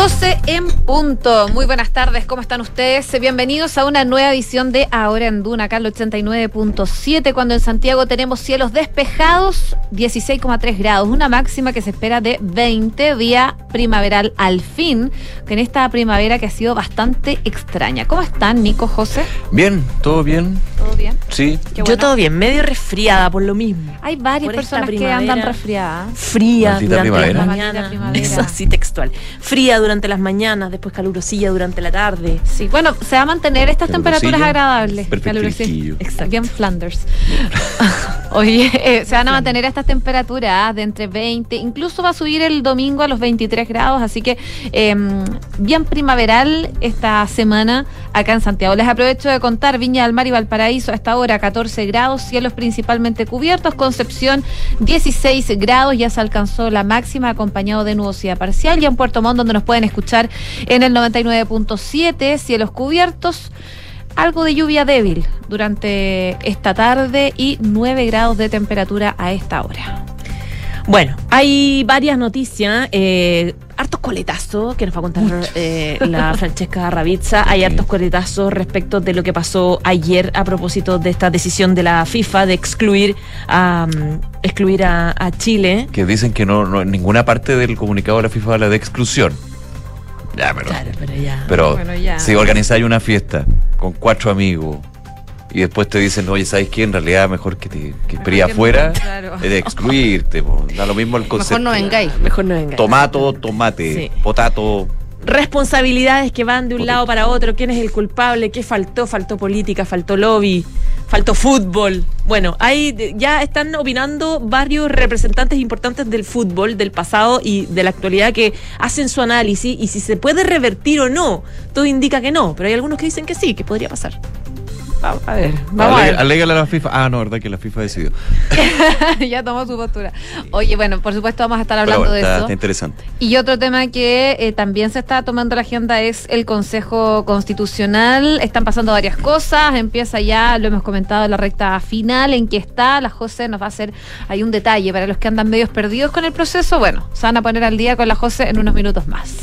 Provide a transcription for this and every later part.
12 en punto. Muy buenas tardes, ¿cómo están ustedes? Bienvenidos a una nueva edición de Ahora en Duna, acá el 89.7, cuando en Santiago tenemos cielos despejados, 16,3 grados, una máxima que se espera de 20, día primaveral al fin, que en esta primavera que ha sido bastante extraña. ¿Cómo están, Nico, José? Bien, todo bien. ¿Todo bien? Sí. Bueno. Yo todo bien, medio resfriada por lo mismo. Hay varias Por personas que andan resfriadas. Fría Maldita durante primavera. mañanas. primavera. Eso así textual. Fría durante las mañanas, después calurosilla durante la tarde. Sí, bueno, se va a mantener estas temperaturas agradables. perfecto Calurosilla. Exacto. Bien Flanders. Oye, eh, se van a mantener estas temperaturas de entre 20, incluso va a subir el domingo a los 23 grados, así que eh, bien primaveral esta semana acá en Santiago. Les aprovecho de contar Viña del Mar y Valparaíso a esta hora 14 grados, cielos principalmente cubiertos, Concepción 16 grados, ya se alcanzó la máxima acompañado de nubosidad parcial y en Puerto Montt donde nos pueden escuchar en el 99.7, cielos cubiertos algo de lluvia débil durante esta tarde y 9 grados de temperatura a esta hora. Bueno, hay varias noticias. Eh, hartos coletazos que nos va a contar eh, la Francesca Ravizza. Hay hartos coletazos respecto de lo que pasó ayer a propósito de esta decisión de la FIFA de excluir a, mm, excluir a, a Chile. Que dicen que no, no en ninguna parte del comunicado de la FIFA habla de exclusión. Ya, pero. Claro, pero ya. Pero Bueno, ya. si organizáis una fiesta con cuatro amigos y después te dicen, oye, ¿sabes qué? En realidad mejor que te que no, afuera claro. es de excluirte. po. Da lo mismo el concepto. Mejor no vengáis. Mejor no venga. Tomato, tomate, Sí. potato. Responsabilidades que van de un lado para otro, quién es el culpable, qué faltó, faltó política, faltó lobby, faltó fútbol. Bueno, ahí ya están opinando varios representantes importantes del fútbol, del pasado y de la actualidad que hacen su análisis y si se puede revertir o no. Todo indica que no, pero hay algunos que dicen que sí, que podría pasar. Vamos a ver, vamos a Ale- ver. A la FIFA. Ah, no, verdad que la FIFA decidió. ya tomó su postura. Oye, bueno, por supuesto vamos a estar hablando bueno, de está, eso. está interesante. Y otro tema que eh, también se está tomando la agenda es el Consejo Constitucional. Están pasando varias cosas. Empieza ya, lo hemos comentado, la recta final en que está. La José nos va a hacer hay un detalle para los que andan medios perdidos con el proceso. Bueno, se van a poner al día con la José en unos minutos más.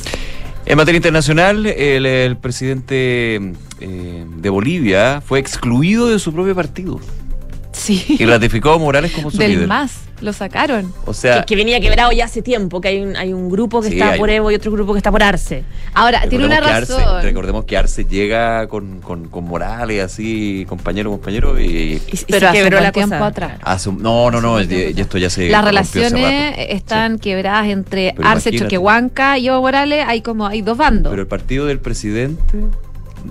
En materia internacional, el, presidente eh, de Bolivia fue excluido de su propio partido Sí. y ratificó a Morales como su Del líder. MAS. Lo sacaron. O sea, que, que venía quebrado ya hace tiempo, que hay un, hay un grupo que Sí, está hay por Evo y otro grupo que está por Arce. Ahora, tiene una razón. Arce, recordemos que Arce llega con, con, con Morales, así, compañero, compañero, y Y, y Pero se hace quebró un la tiempo cosa. atrás. hace no, no, no, Hace un y- tiempo y esto ya se Las relaciones están quebradas entre Pero Arce, imagínate. Choquehuanca y Evo Morales. Hay como, hay dos Sí. bandos. Pero el partido del presidente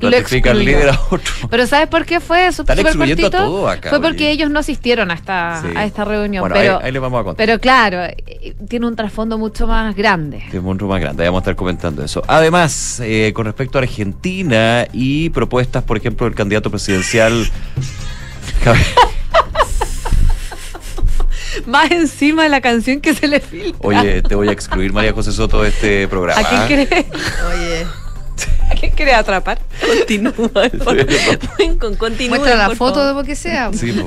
ratifica al excluyó. líder a otro. Pero ¿sabes por qué fue? Están súper excluyendo a todo acá, Fue porque oye. ellos no asistieron a esta, Sí. a esta reunión. Bueno, pero, ahí, ahí les vamos a contar. pero claro, eh, tiene un trasfondo mucho más grande. de monstruo más grande, vamos a estar comentando eso. Además, eh, con respecto a Argentina y propuestas, por ejemplo, del candidato presidencial. Más encima de la canción que se le filtra. Oye, te voy a excluir, María José Soto, de este programa. ¿A quién quiere, Oye, ¿a quién quiere atrapar? continúa. Ven con continúa. Muestra la por foto favor. de lo que sea. Sí.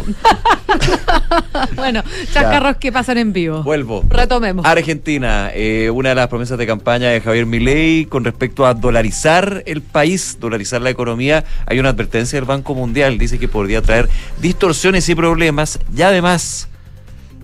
Bueno, chascarros que pasan en vivo. vuelvo. Retomemos. Argentina, eh, una de las promesas de campaña de Javier Milei con respecto a dolarizar el país, dolarizar la economía, hay una advertencia del Banco Mundial, dice que podría traer distorsiones y problemas y además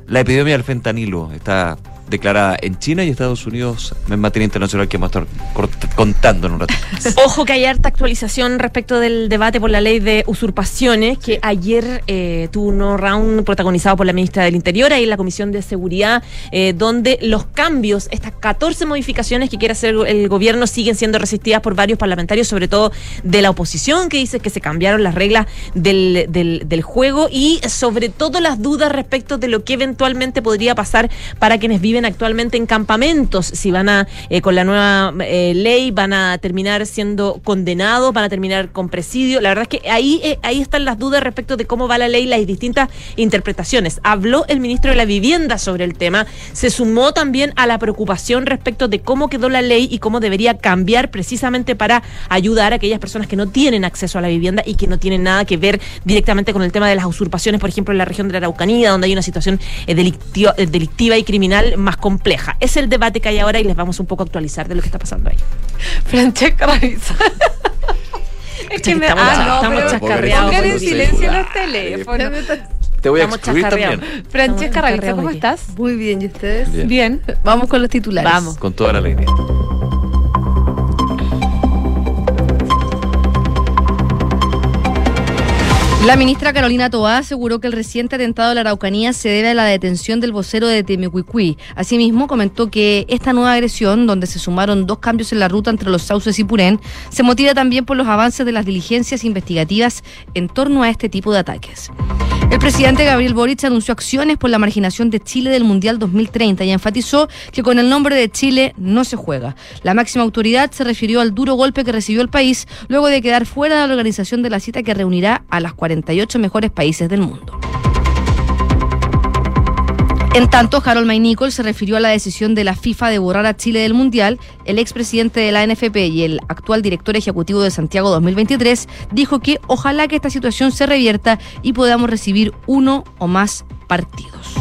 la epidemia del fentanilo está declarada en China y Estados Unidos en materia internacional que vamos a estar contando en un rato. Ojo que hay harta actualización respecto del debate por la ley de usurpaciones, que ayer eh, tuvo un round protagonizado por la ministra del Interior, ahí en la Comisión de Seguridad, eh, donde los cambios, estas 14 modificaciones que quiere hacer el gobierno, siguen siendo resistidas por varios parlamentarios, sobre todo de la oposición, que dice que se cambiaron las reglas del, del, del juego y sobre todo las dudas respecto de lo que eventualmente podría pasar para quienes viven actualmente en campamentos, si van a, eh, con la nueva eh, ley, van a terminar siendo condenados, van a terminar con presidio. La verdad es que ahí, eh, ahí están las dudas respecto de cómo va la ley, las distintas interpretaciones. Habló el ministro de la Vivienda sobre el tema, se sumó también a la preocupación respecto de cómo quedó la ley y cómo debería cambiar precisamente para ayudar a aquellas personas que no tienen acceso a la vivienda y que no tienen nada que ver directamente con el tema de las usurpaciones, por ejemplo, en la región de la Araucanía, donde hay una situación eh, delictiva y criminal más compleja. Es el debate que hay ahora y les vamos un poco a actualizar de lo que está pasando ahí. Francesca Ravisa. es que me Estamos ah, no, estamos pero chascarreados pongan en silencio los teléfonos. Te voy a excluir también. Francesca Ravisa, ¿cómo estás? Muy bien, ¿y ustedes? Bien. Bien. Vamos con los titulares. Vamos. Con toda la alegría. La ministra Carolina Toá aseguró que el reciente atentado a la Araucanía se debe a la detención del vocero de Temecuicui. Asimismo, comentó que esta nueva agresión, donde se sumaron dos cambios en la ruta entre los Sauces y Purén, se motiva también por los avances de las diligencias investigativas en torno a este tipo de ataques. El presidente Gabriel Boric anunció acciones por la marginación de Chile del Mundial 2030 y enfatizó que con el nombre de Chile no se juega. La máxima autoridad se refirió al duro golpe que recibió el país luego de quedar fuera de la organización de la cita que reunirá a las 48 mejores países del mundo. En tanto, Harold May Nichols se refirió a la decisión de la FIFA de borrar a Chile del Mundial. El expresidente de la NFP y el actual director ejecutivo de Santiago 2023 dijo que ojalá que esta situación se revierta y podamos recibir uno o más partidos.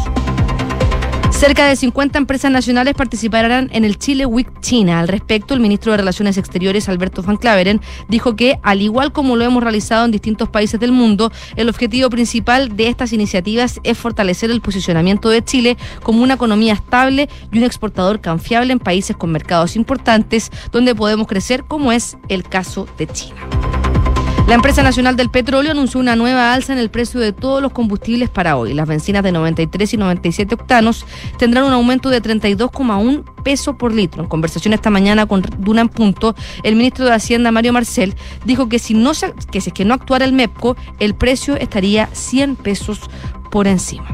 Cerca de 50 empresas nacionales participarán en el Chile Week China. Al respecto, el ministro de Relaciones Exteriores, Alberto Van Claveren, dijo que, al igual como lo hemos realizado en distintos países del mundo, el objetivo principal de estas iniciativas es fortalecer el posicionamiento de Chile como una economía estable y un exportador confiable en países con mercados importantes donde podemos crecer, como es el caso de China. La empresa nacional del petróleo anunció una nueva alza en el precio de todos los combustibles para hoy. Las bencinas de 93 y 97 octanos tendrán un aumento de 32,1 peso por litro. En conversación esta mañana con Duna en Punto, el ministro de Hacienda, Mario Marcel, dijo que si, no se- que si es que no actuara el MEPCO, el precio estaría 100 pesos por encima.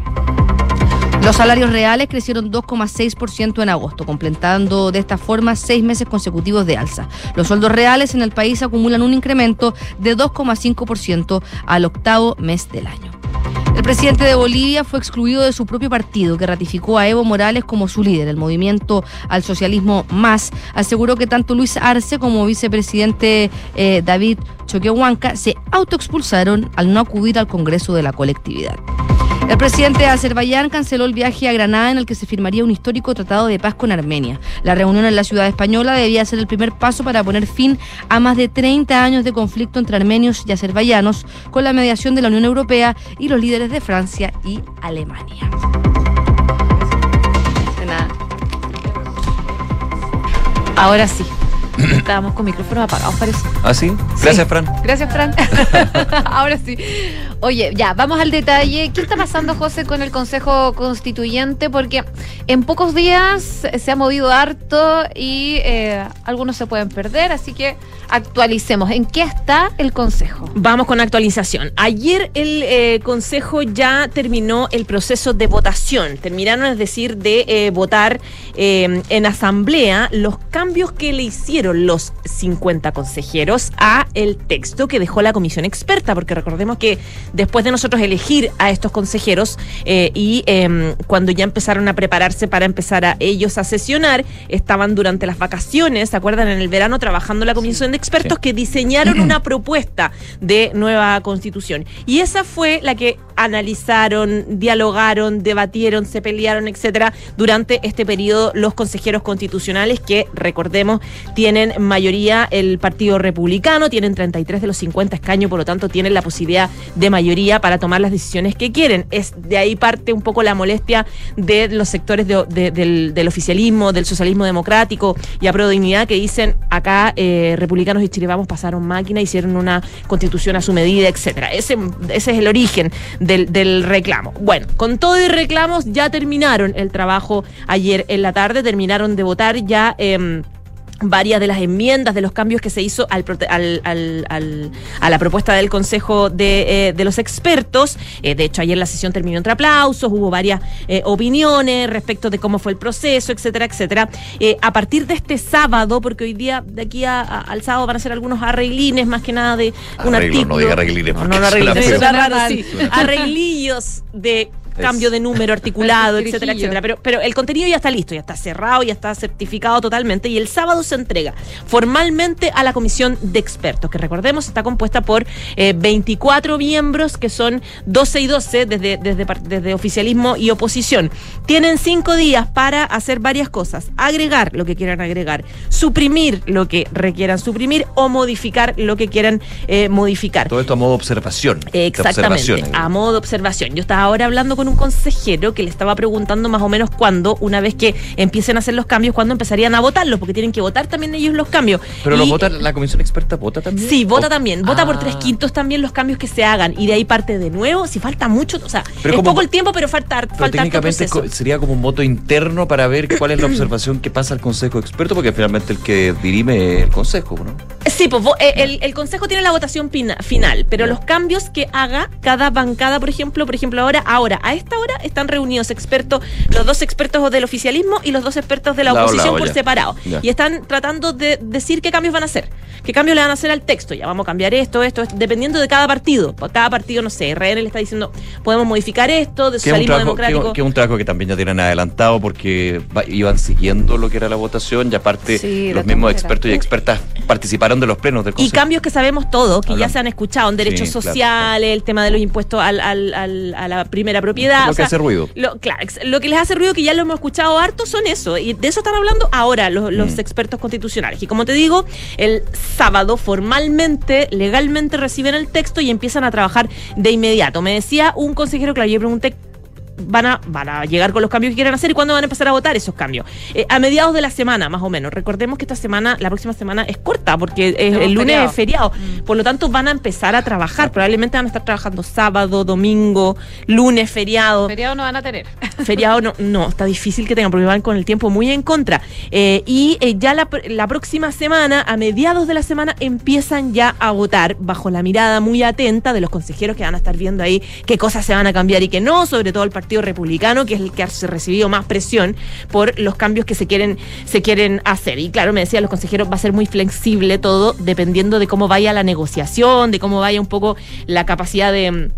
Los salarios reales crecieron 2,6% en agosto, completando de esta forma seis meses consecutivos de alza. Los sueldos reales en el país acumulan un incremento de 2,5% al octavo mes del año. El presidente de Bolivia fue excluido de su propio partido, que ratificó a Evo Morales como su líder. El movimiento al socialismo más aseguró que tanto Luis Arce como vicepresidente eh, David Choquehuanca se autoexpulsaron al no acudir al Congreso de la colectividad. El presidente de Azerbaiyán canceló el viaje a Granada en el que se firmaría un histórico tratado de paz con Armenia. La reunión en la ciudad española debía ser el primer paso para poner fin a más de 30 años de conflicto entre armenios y azerbaiyanos con la mediación de la Unión Europea y los líderes de Francia y Alemania. Ahora sí. Estábamos con micrófonos apagados, parece. ¿Ah, sí? Gracias, Fran. Gracias, Fran. Ahora sí. Oye, ya, vamos al detalle. ¿Qué está pasando, José, con el Consejo Constituyente? Porque en pocos días se ha movido harto y eh, algunos se pueden perder, así que actualicemos. ¿En qué está el Consejo? Vamos con actualización. Ayer el eh, Consejo ya terminó el proceso de votación. Terminaron, es decir, de eh, votar eh, en asamblea los cambios que le hicieron los 50 consejeros a el texto que dejó la comisión experta, porque recordemos que después de nosotros elegir a estos consejeros eh, y eh, cuando ya empezaron a prepararse para empezar a ellos a sesionar, estaban durante las vacaciones, ¿se acuerdan? En el verano trabajando la comisión de expertos Sí. que diseñaron una propuesta de nueva constitución. Y esa fue la que analizaron, dialogaron, debatieron, se pelearon, etcétera, durante este periodo los consejeros constitucionales que, recordemos, tienen mayoría el Partido Republicano, tienen 33 de los 50 escaños, por lo tanto tienen la posibilidad de mayoría para tomar las decisiones que quieren. Es de ahí parte un poco la molestia de los sectores de- de- del, oficialismo, del socialismo democrático y a dignidad que dicen acá eh, republicanos y Chile Vamos pasaron máquina, hicieron una constitución a su medida, etcétera. Ese, ese es el origen del, del reclamo. Bueno, con todo y reclamos ya terminaron el trabajo ayer en la tarde, terminaron de votar ya. em, varias de las enmiendas, de los cambios que se hizo al, al- al- al- a la propuesta del Consejo de, eh, de los Expertos. Eh, de hecho, ayer la sesión terminó entre aplausos, hubo varias eh, opiniones respecto de cómo fue el proceso, etcétera, etcétera. Eh, a partir de este sábado, porque hoy día, de aquí a- a- al sábado, van a ser algunos arreglines, más que nada de un Arreglo, artículo. no diga arreglines, No, no, no arreglines, raro, sí. Arreglillos de cambio de número articulado, etcétera, etcétera. Pero, pero el contenido ya está listo, ya está cerrado, ya está certificado totalmente y el sábado se entrega formalmente a la comisión de expertos, que recordemos está compuesta por eh, 24 miembros que son 12 y 12 desde, desde, desde oficialismo y oposición. Tienen cinco días para hacer varias cosas, agregar lo que quieran agregar, suprimir lo que requieran suprimir o modificar lo que quieran eh, modificar. Todo esto a modo de observación. de Exactamente, observación. a modo de observación. Yo estaba ahora hablando con un consejero que le estaba preguntando más o menos cuándo, una vez que empiecen a hacer los cambios, cuándo empezarían a votarlos, porque tienen que votar también ellos los cambios. Pero lo vota la comisión experta, vota también. Sí, vota O- también. Vota por Ah. tres quintos también los cambios que se hagan. Y de ahí parte de nuevo. Si falta mucho, o sea, Pero es como- poco el tiempo, pero falta, Pero falta harto técnicamente proceso. sería como un voto interno para ver cuál es la observación que pasa al Consejo Experto, porque finalmente el que dirime el Consejo, ¿no? Sí, pues eh, el, el Consejo tiene la votación final, pero los cambios que haga cada bancada, por ejemplo, por ejemplo, ahora, ahora, a esta hora están reunidos expertos, los dos expertos del oficialismo y los dos expertos de la oposición lado, por ya. separado. Ya. Y están tratando de decir qué cambios van a hacer, qué cambios le van a hacer al texto. Ya vamos a cambiar esto, esto, esto, dependiendo de cada partido. Cada partido, no sé, RN le está diciendo, podemos modificar esto, de socialismo trabajo, democrático. que es un trabajo que también ya tienen adelantado porque va- iban siguiendo lo que era la votación y aparte Sí, los mismos expertos y expertas participaron de los plenos del Y Consejo. cambios que sabemos todos, que ya se han escuchado en derechos Sí, claro, sociales, el tema de los impuestos al- al- al- a la primera propiedad. Lo o que hace ruido. Lo, claro, lo que les hace ruido, que ya lo hemos escuchado harto, son eso. Y de eso están hablando ahora los, los Mm. expertos constitucionales. Y como te digo, el sábado formalmente, legalmente reciben el texto y empiezan a trabajar de inmediato. Me decía un consejero, claro, yo pregunté van a, van a llegar con los cambios que quieran hacer y cuándo van a empezar a votar esos cambios. Eh, a mediados de la semana, más o menos. Recordemos que esta semana, la próxima semana es corta porque es- el lunes feriado. es feriado. Mm. Por lo tanto, van a empezar a trabajar. Probablemente van a estar trabajando sábado, domingo, lunes, feriado. Feriado no van a tener. Feriado no, no, está difícil que tengan porque van con el tiempo muy en contra. Eh, y eh, ya la, la próxima semana, a mediados de la semana, empiezan ya a votar bajo la mirada muy atenta de los consejeros que van a estar viendo ahí qué cosas se van a cambiar y qué no, sobre todo el Partido Republicano, que es el que ha recibido más presión por los cambios que se quieren, se quieren hacer. Y claro, me decían los consejeros, va a ser muy flexible todo, dependiendo de cómo vaya la negociación, de cómo vaya un poco la capacidad de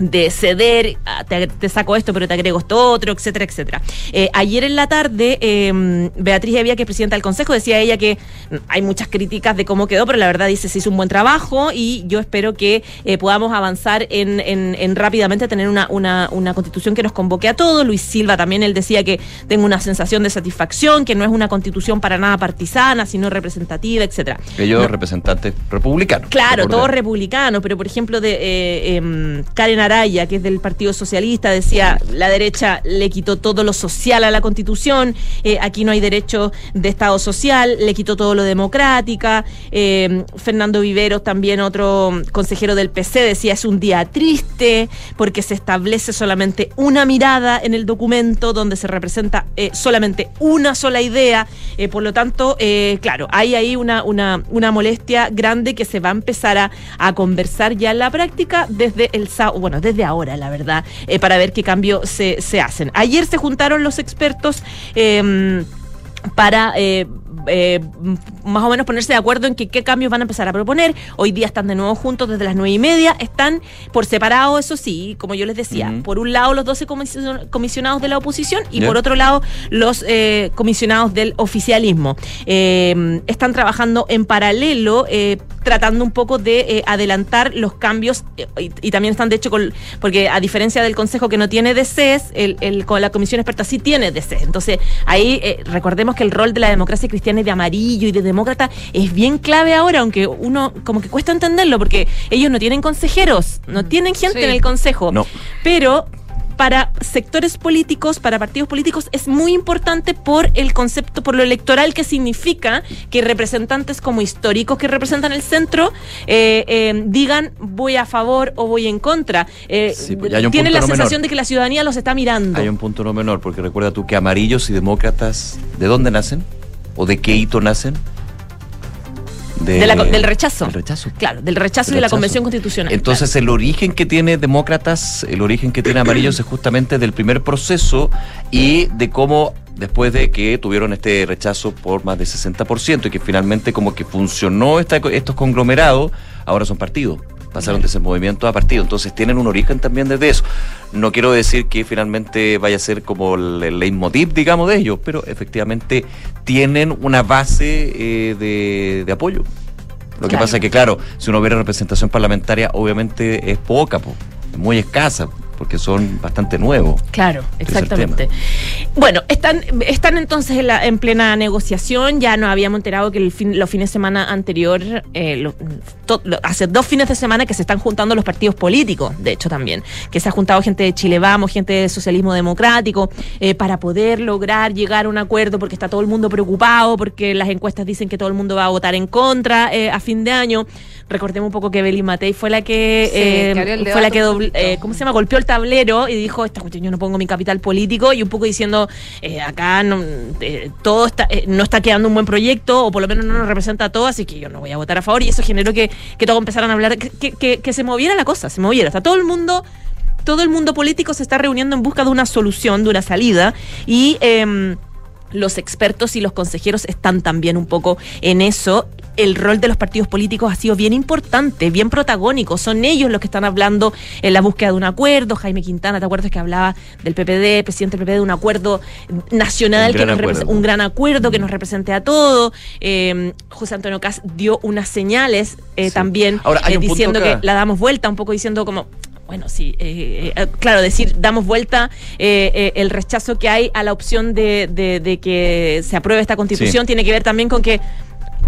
de ceder, ah, te, te saco esto, pero te agrego esto otro, etcétera, etcétera. Eh, ayer en la tarde, eh, Beatriz Evia, que es presidenta del Consejo, decía ella que mm, hay muchas críticas de cómo quedó, pero la verdad dice se hizo un buen trabajo y yo espero que eh, podamos avanzar en, en- en rápidamente tener una, una, una constitución que nos convoque a todos. Luis Silva también, él decía que tengo una sensación de satisfacción, que no es una constitución para nada partisana, sino representativa, etcétera. Ellos No- representantes republicanos. Claro, todos republicanos, pero por ejemplo de eh, em, Karen Que es del Partido Socialista, decía la derecha le quitó todo lo social a la Constitución, eh, aquí no hay derecho de Estado social, le quitó todo lo democrática. em, Fernando Viveros, también otro consejero del PC, decía es un día triste porque se establece solamente una mirada en el documento donde se representa eh, solamente una sola idea. Eh, por lo tanto, eh, claro, hay ahí una, una, una molestia grande que se va a empezar a, a conversar ya en la práctica desde el sábado, desde ahora, la verdad, eh, para ver qué cambios se, se hacen. Ayer se juntaron los expertos. em, para eh, más o menos ponerse de acuerdo en que qué cambios van a empezar a proponer. Hoy día están de nuevo juntos desde las nueve y media. Están por separado, eso sí, como yo les decía. Por un lado los 12 comision- comisionados de la oposición y por otro lado los eh, comisionados del oficialismo. Eh, están trabajando en paralelo, tratando un poco de adelantar los cambios y, y también están de hecho con, porque a diferencia del Consejo que no tiene DCs, el, el- con la Comisión Experta sí tiene DCs. Entonces ahí recordemos que el rol de la democracia cristiana y de amarillo y de demócrata es bien clave ahora, aunque uno como que cuesta entenderlo porque ellos no tienen consejeros, no tienen gente Sí. en el Consejo. No. Pero para sectores políticos, para partidos políticos, es muy importante por el concepto, por lo electoral que significa que representantes como históricos que representan el centro eh, eh, digan voy a favor o voy en contra. Eh, Sí, pues, tienen la no sensación menor. de que la ciudadanía los está mirando. Hay un punto no menor, porque recuerda tú que amarillos y demócratas, ¿de dónde nacen? ¿O de qué hito nacen? De la co- del rechazo. Del rechazo. Claro, del rechazo Del de la. Convención Constitucional. Entonces el origen que tiene demócratas, el origen que tiene amarillos es justamente del primer proceso y de cómo después de que tuvieron este rechazo por más de 60% y que finalmente como que funcionó esta- estos conglomerados, ahora son partidos. Pasaron de ese movimiento a partido. Entonces tienen un origen también desde eso. No quiero decir que finalmente vaya a ser como el, leitmotiv, digamos, de ellos, pero efectivamente tienen una base eh, de, de apoyo. Lo que Claro. pasa es que, claro, si uno ve la representación parlamentaria, obviamente es poca, po, es muy escasa, porque son bastante nuevos. Claro, es exactamente. Bueno, están, están entonces en, la- en plena negociación. Ya nos habíamos enterado que el fin- los fines de semana anterior, eh, lo- to- lo- hace dos fines de semana que se están juntando los partidos políticos, de hecho también, que se ha juntado gente de Chile Vamos, gente de Socialismo Democrático, eh, para poder lograr llegar a un acuerdo, porque está todo el mundo preocupado, porque las encuestas dicen que todo el mundo va a votar en contra eh, a fin de año. Recordemos un poco que Beli Matei fue la que, Sí, eh, que fue la que un dobl- poquito. eh, ¿cómo se llama? Golpeó el tablero y dijo, esta cuestión yo no pongo mi capital político y un poco diciendo, eh, acá no, eh, todo está, no está quedando un buen proyecto o por lo menos no nos representa a todo, así que yo no voy a votar a favor y eso generó que, que todos empezaran a hablar, que, que- que- que se moviera la cosa, se moviera, está todo el mundo... Todo el mundo político se está reuniendo en busca de una solución, de una salida y em, los expertos y los consejeros están también un poco en eso. El rol de los partidos políticos ha sido bien importante, bien protagónico. Son ellos los que están hablando en la búsqueda de un acuerdo. Jaime Quintana, ¿te acuerdas que hablaba del PPD, presidente del PPD, de un acuerdo nacional, Un que gran nos acuerdo. un gran acuerdo que nos represente a todos? Eh, José Antonio Cas dio unas señales eh, Sí. también Ahora, eh, diciendo acá. que la damos vuelta, un poco diciendo como, bueno, sí, eh, eh, claro, decir, damos vuelta eh, eh, el rechazo que hay a la opción de, de- de que se apruebe esta constitución Sí. tiene que ver también con que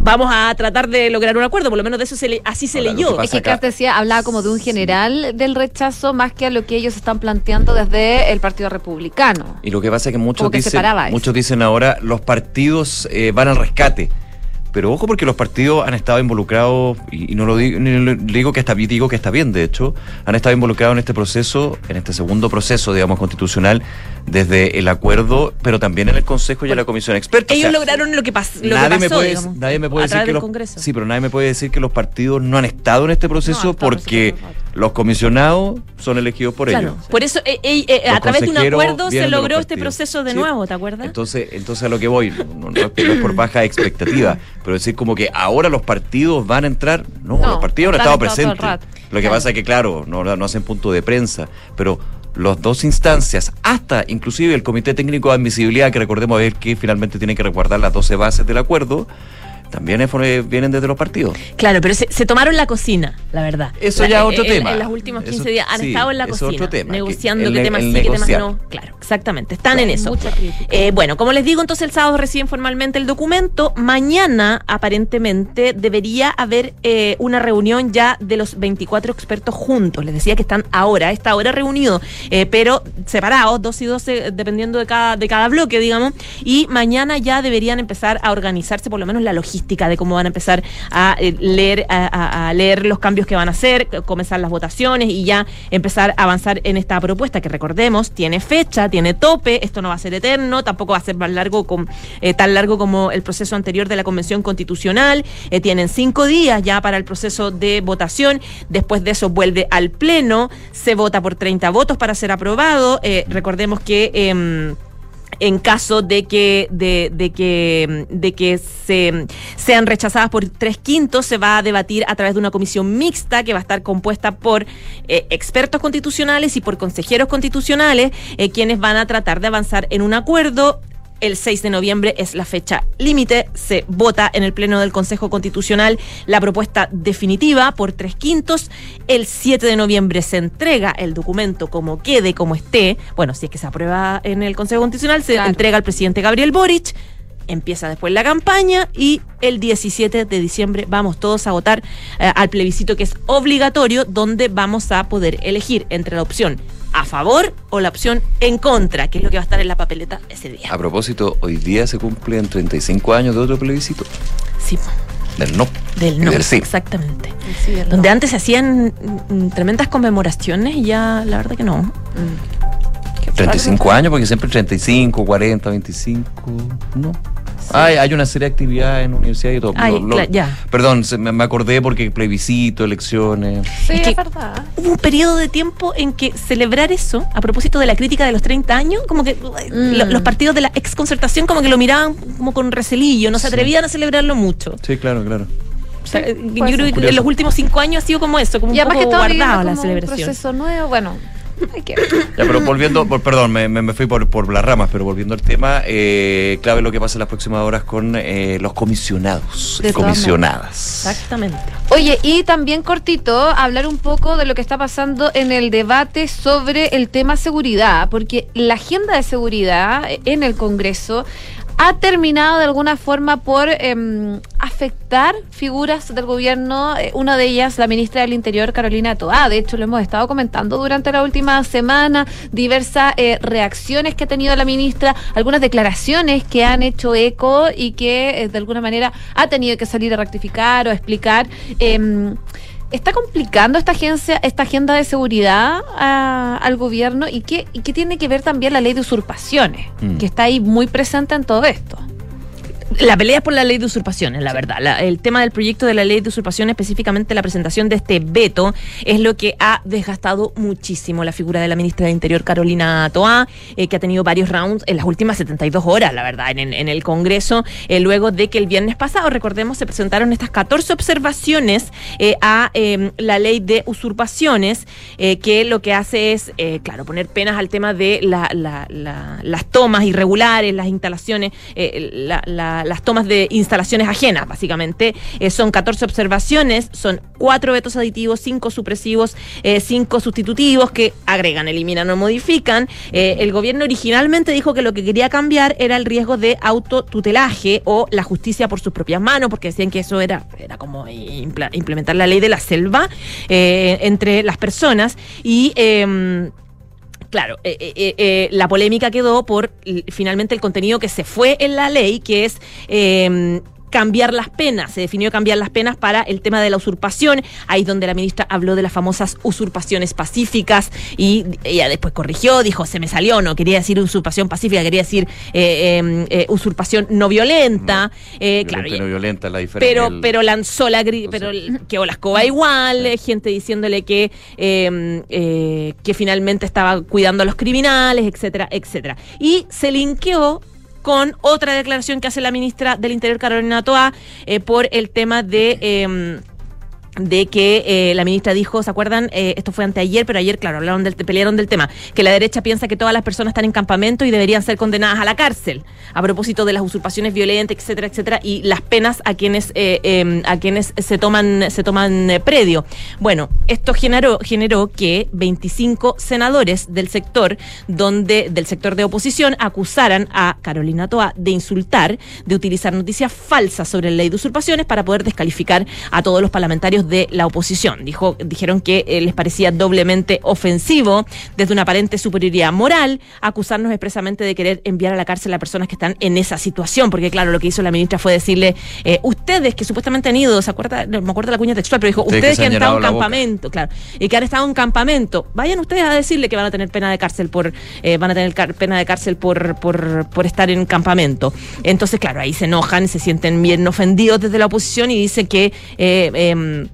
vamos a tratar de lograr un acuerdo, por lo menos de eso se le- así se Ahora, leyó. que Es que Cas decía, hablaba como de un general del rechazo más que a lo que ellos están planteando desde el Partido Republicano. Y lo que pasa es que muchos Como dicen, muchos dicen ahora los partidos eh, van al rescate. Pero ojo porque los partidos han estado involucrados, y, no lo digo, digo que está bien, digo que está bien, de hecho, han estado involucrados en este proceso, en este segundo proceso, digamos, constitucional, desde el acuerdo, pero también en el Consejo y en la Comisión. O Ellos sea, lograron lo que, pas- lo que nadie pasó, me puede, digamos, nadie me puede decir que los Congreso. sí pero nadie me puede decir que los partidos no han estado en este proceso No, porque los comisionados son elegidos por Claro, ellos por eso eh, eh, eh, a través de un acuerdo se logró este proceso de Sí. nuevo, ¿te acuerdas? Entonces, entonces a lo que voy, no, es, por baja expectativa, pero decir como que ahora los partidos van a entrar, no, los partidos han estado presentes. Lo que Claro. pasa es que, claro, no, no hacen punto de prensa, pero las dos instancias, hasta inclusive el Comité Técnico de Admisibilidad, que recordemos ver que finalmente tiene que resguardar las 12 bases del acuerdo, también es- vienen desde los partidos. Claro, pero se, se tomaron la cocina, la verdad. Eso La- ya es en- otro en- tema. En los últimos 15 Eso- días han sí, estado en la cocina, otro tema, que negociando el qué temas sí, qué temas no. Claro, exactamente, están en eso. mucha crítica. Eh, bueno, como les digo, entonces el sábado reciben formalmente el documento. Mañana, aparentemente, debería haber eh, una reunión ya de los 24 expertos juntos. Les decía que están ahora, a esta hora reunidos, eh, pero separados, dos y dos, eh, dependiendo de cada, de cada bloque, digamos. Y mañana ya deberían empezar a organizarse, por lo menos la logística de cómo van a empezar a eh, leer, a, leer los cambios que van a hacer, comenzar las votaciones y ya empezar a avanzar en esta propuesta que recordemos tiene fecha, tiene tope, esto no va a ser eterno, tampoco va a ser más largo com- eh, tan largo como el proceso anterior de la Convención Constitucional, eh, tienen cinco días ya para el proceso de votación, después de eso vuelve al Pleno, se vota por 30 votos para ser aprobado, recordemos que... en caso de que de, de que de que se sean rechazadas por tres quintos se va a debatir a través de una comisión mixta que va a estar compuesta por eh, expertos constitucionales y por consejeros constitucionales eh, quienes van a tratar de avanzar en un acuerdo el 6 de noviembre es la fecha límite. Se vota en el Pleno del Consejo Constitucional la propuesta definitiva por tres quintos. El 7 de noviembre se entrega el documento como quede, como esté. Bueno, si es que se aprueba en el Consejo Constitucional, se Claro. entrega al presidente Gabriel Boric. Empieza después la campaña y el 17 de diciembre vamos todos a votar eh, al plebiscito que es obligatorio, donde vamos a poder elegir entre la opción a favor o la opción en contra, que es lo que va a estar en la papeleta ese día. A propósito, hoy día se cumplen 35 años de otro plebiscito, Sí, del no. del y no. del sí. Exactamente. Sí, Donde no. antes se hacían mm, tremendas conmemoraciones y ya la verdad que no. Mm. Qué 35 años, porque siempre 35, 40, 25, no. Hay, hay una serie de actividades en la universidad y todo. Ay, Lo- lo- cla- ya. Perdón, se- me, me acordé porque plebiscito, elecciones. Sí, Es es, que- verdad. Hubo un periodo de tiempo en que celebrar eso, a propósito de la crítica de los 30 años, como que Mm. lo- los partidos de la exconcertación como que lo miraban como con recelillo, no se Sí. atrevían a celebrarlo mucho. Sí, claro, claro. O sea, Sí, yo creo que en los últimos cinco años ha sido como eso, como Y un poco guardado la como un celebración. proceso nuevo, bueno. Ya, pero volviendo, por- perdón, me, me- fui por, por las ramas, pero volviendo al tema, eh, clave lo que pasa en las próximas horas con eh, los comisionados y comisionadas. Exactamente. Oye, y también cortito, hablar un poco de lo que está pasando en el debate sobre el tema seguridad, porque la agenda de seguridad en el Congreso ha terminado de alguna forma por em, afectar figuras del gobierno, eh, una de ellas la ministra del Interior, Carolina Toá. De hecho, lo hemos estado comentando durante la última semana, diversas eh, reacciones que ha tenido la ministra, algunas declaraciones que han hecho eco y que eh, de alguna manera ha tenido que salir a rectificar o explicar. ¿Está complicando esta agencia, esta agenda de seguridad a- al gobierno? ¿Y qué, ¿Y qué tiene que ver también la ley de usurpaciones? Mm. Que está ahí muy presente en todo esto. La pelea es por la ley de usurpaciones, la verdad. La- el tema del proyecto de la ley de usurpaciones, específicamente la presentación de este veto, es lo que ha desgastado muchísimo la figura de la ministra de Interior, Carolina Toá, eh, que ha tenido varios rounds en las últimas 72 horas, la verdad, en, en el Congreso, eh, luego de que el viernes pasado, recordemos, se presentaron estas 14 observaciones eh, a eh, la ley de usurpaciones, que lo que hace es, eh, claro, poner penas al tema de la- la- la- las tomas irregulares, las instalaciones, la- la- las tomas de instalaciones ajenas, básicamente. Eh, son 14 observaciones, son cuatro vetos aditivos, cinco supresivos, eh, cinco sustitutivos que agregan, eliminan o modifican. Eh, el gobierno originalmente dijo que lo que quería cambiar era el riesgo de autotutelaje o la justicia por sus propias manos, porque decían que eso era, era como implementar la ley de la selva eh, entre las personas y... em, Claro, eh, eh, eh, eh, la polémica quedó por finalmente el contenido que se fue en la ley, que es eh, cambiar las penas. Se definió cambiar las penas para el tema de la usurpación. Ahí es donde la ministra habló de las famosas usurpaciones pacíficas y ella después corrigió, dijo, se me salió, no quería decir usurpación pacífica, quería decir eh, eh, eh, usurpación no violenta. Eh, claro, Violenta y y- no violenta la diferencia. pero, el- pero lanzó la gri- pero quedó la escoba igual, gente diciéndole que, eh, que finalmente estaba cuidando a los criminales, etcétera, etcétera. Y se linkeó con otra declaración que hace la ministra del Interior, Carolina Toa, eh, por el tema de... eh, de que eh, la ministra dijo, ¿se acuerdan? Eh, esto fue anteayer, pero ayer, claro, hablaron del, pelearon del tema, que la derecha piensa que todas las personas están en campamento y deberían ser condenadas a la cárcel, a propósito de las usurpaciones violentas, etcétera, etcétera, y las penas a quienes eh, eh, a quienes se toman se toman eh, predio. Bueno, esto generó generó que 25 senadores del sector donde del sector de oposición acusaran a Carolina Toa de insultar, de utilizar noticias falsas sobre la ley de usurpaciones para poder descalificar a todos los parlamentarios de la oposición. Dijo, dijeron que eh, les parecía doblemente ofensivo desde una aparente superioridad moral acusarnos expresamente de querer enviar a la cárcel a personas que están en esa situación, porque claro, lo que hizo la ministra fue decirle, eh, ustedes que supuestamente han ido, ¿se acuerda? No me acuerdo la cuña textual, pero dijo, Ustedes que ustedes se que han estado en llenado la boca". campamento, claro, y que han estado en campamento, vayan ustedes a decirle que van a tener pena de cárcel por, eh, van a tener pena de cárcel por, por, por estar en campamento. Entonces, claro, ahí se enojan, se sienten bien ofendidos desde la oposición y dicen que eh, em,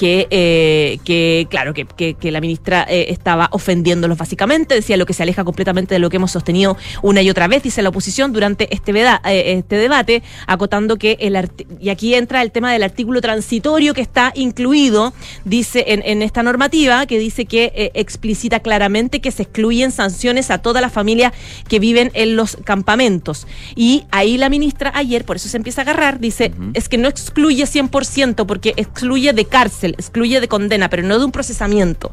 que, eh, que claro, que, que- que la ministra eh, estaba ofendiéndolos básicamente, decía lo que se aleja completamente de lo que hemos sostenido una y otra vez, dice la oposición durante este, veda- eh, este debate, acotando que el y aquí entra el tema del artículo transitorio que está incluido, dice en, en esta normativa, que dice que explicita claramente que se excluyen sanciones a todas las familias que viven en los campamentos. Y ahí la ministra ayer, por eso se empieza a agarrar, dice, es que no excluye 100% porque excluye de cárcel, excluye de condena, pero no de un procesamiento.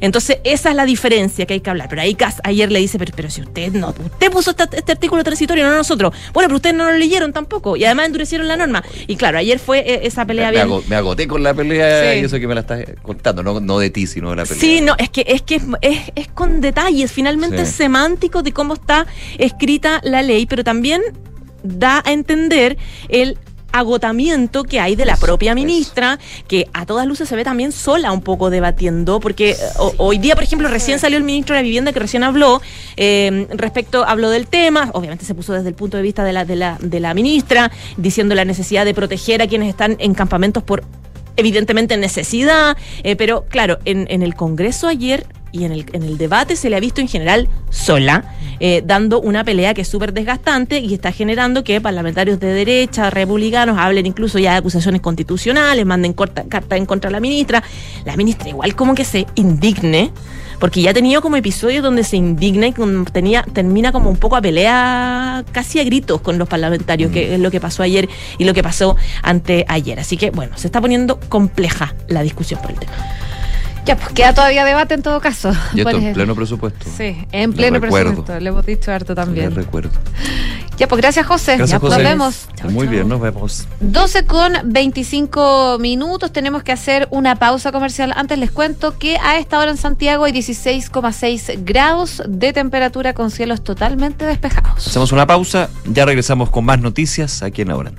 Entonces, esa es la diferencia que hay que hablar. Pero ahí Cas ayer le dice, pero, pero si usted no, usted puso este, artículo transitorio, no nosotros. Bueno, pero ustedes no lo leyeron tampoco y además endurecieron la norma. Y claro, ayer fue eh, esa pelea me, bien. me agoté con la pelea Sí. y eso que me la estás contando, no, no de ti, sino de la pelea. Sí, no, es que es que es, es- es con detalles, finalmente Sí. es semántico de cómo está escrita la ley, pero también da a entender el agotamiento que hay de la Eso, propia eso. ministra, que a todas luces se ve también sola un poco debatiendo, porque eh, ho- hoy día, por ejemplo, recién salió el ministro de la Vivienda que recién habló, eh, respecto, habló del tema, obviamente se puso desde el punto de vista de la, de la, de la ministra, diciendo la necesidad de proteger a quienes están en campamentos por evidentemente necesidad, eh, pero claro, en, en el Congreso ayer y en el, en el debate se le ha visto en general sola. eh, dando una pelea que es súper desgastante y está generando que parlamentarios de derecha, republicanos, hablen incluso ya de acusaciones constitucionales, manden cartas en contra de la ministra. La ministra igual como que se indigne porque ya ha tenido como episodios donde se indigna y tenía, termina como un poco a pelea casi a gritos con los parlamentarios, que es lo que pasó ayer y lo que pasó ante ayer. Así que bueno, se está poniendo compleja la discusión por el tema. Ya, pues queda todavía debate en todo caso. Y esto en pleno presupuesto. Sí, en pleno presupuesto. Le hemos dicho harto también. recuerdo. Ya, pues gracias, José. Gracias, José. Nos vemos. Muy bien, nos vemos. 12 con 25 minutos. Tenemos que hacer una pausa comercial. Antes les cuento que a esta hora en Santiago hay 16,6 grados de temperatura con cielos totalmente despejados. Hacemos una pausa. Ya regresamos con más noticias aquí en Ahora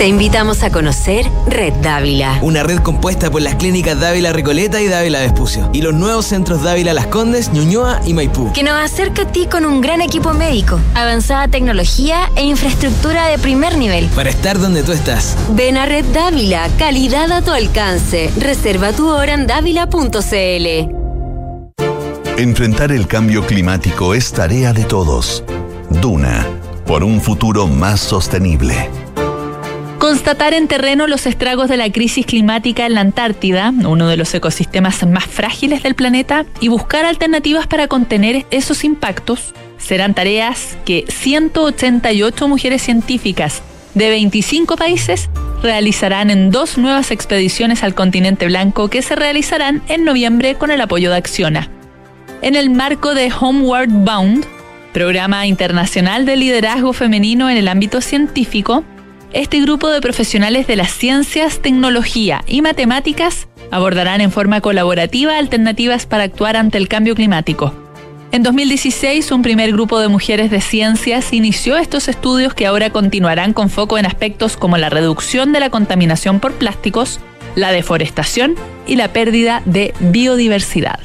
Te invitamos a conocer Red Dávila. Una red compuesta por las clínicas Dávila Recoleta y Dávila Vespucio. Y los nuevos centros Dávila Las Condes, Ñuñoa y Maipú. Que nos acerca a ti con un gran equipo médico, avanzada tecnología e infraestructura de primer nivel. Para estar donde tú estás. Ven a Red Dávila, calidad a tu alcance. Reserva tu hora en dávila.cl. Enfrentar el cambio climático es tarea de todos. Duna, por un futuro más sostenible. Constatar en terreno los estragos de la crisis climática en la Antártida, uno de los ecosistemas más frágiles del planeta, y buscar alternativas para contener esos impactos serán tareas que 188 mujeres científicas de 25 países realizarán en dos nuevas expediciones al continente blanco que se realizarán en noviembre con el apoyo de Acciona. En el marco de Homeward Bound, programa internacional de liderazgo femenino en el ámbito científico, este grupo de profesionales de las ciencias, tecnología y matemáticas abordarán en forma colaborativa alternativas para actuar ante el cambio climático. En 2016, un primer grupo de mujeres de ciencias inició estos estudios que ahora continuarán con foco en aspectos como la reducción de la contaminación por plásticos, la deforestación y la pérdida de biodiversidad.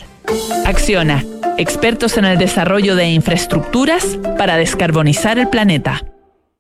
Acciona, expertos en el desarrollo de infraestructuras para descarbonizar el planeta.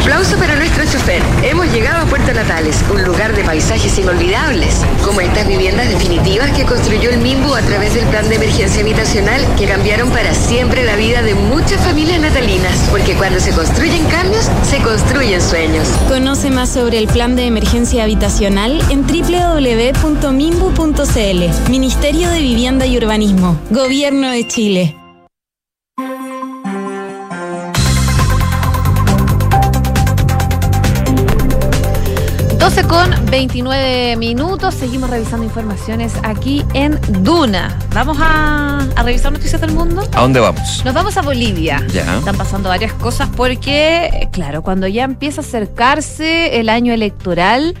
Aplauso para nuestro chofer. Hemos llegado a Puerto Natales, un lugar de paisajes inolvidables, como estas viviendas definitivas que construyó el Mimbu a través del plan de emergencia habitacional que cambiaron para siempre la vida de muchas familias natalinas, porque cuando se construyen cambios, se construyen sueños. Conoce más sobre el plan de emergencia habitacional en www.mimbu.cl. Ministerio de Vivienda y Urbanismo. Gobierno de Chile. 12 con 29 minutos, seguimos revisando informaciones aquí en Duna. Vamos a, a revisar noticias del mundo. ¿A dónde vamos? Nos vamos a Bolivia. Ya. Están pasando varias cosas porque, claro, cuando ya empieza a acercarse el año electoral,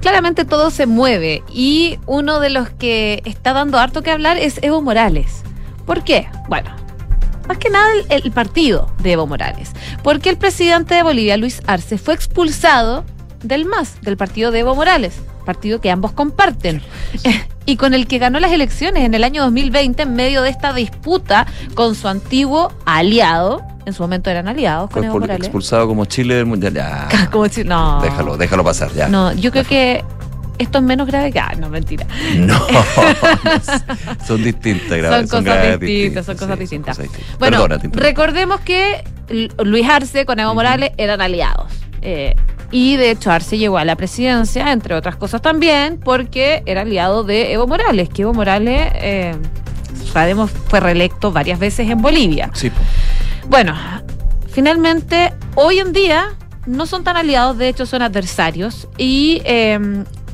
claramente todo se mueve. Y uno de los que está dando harto que hablar es Evo Morales. ¿Por qué? Bueno, más que nada el, el partido de Evo Morales. Porque el presidente de Bolivia, Luis Arce, fue expulsado del MAS, del partido de Evo Morales, partido que ambos comparten, y con el que ganó las elecciones en el año 2020 en medio de esta disputa con su antiguo aliado. En su momento eran aliados con Fue Evo Morales. expulsado como Chile del Mundial. Ya. Como si- no. Déjalo, déjalo pasar, ya. No, yo creo que esto es menos grave que. Ah, no, mentira. No, son distintas, gra- son, cosas graves distintas, son sí, cosas distintas. Bueno, recordemos que Luis Arce con Evo Morales eran aliados. Eh, y de hecho Arce llegó a la presidencia, entre otras cosas también, porque era aliado de Evo Morales, que Evo Morales, eh, sabemos, fue reelecto varias veces en Bolivia. Sí. Bueno, finalmente, hoy en día no son tan aliados, de hecho son adversarios. Y eh,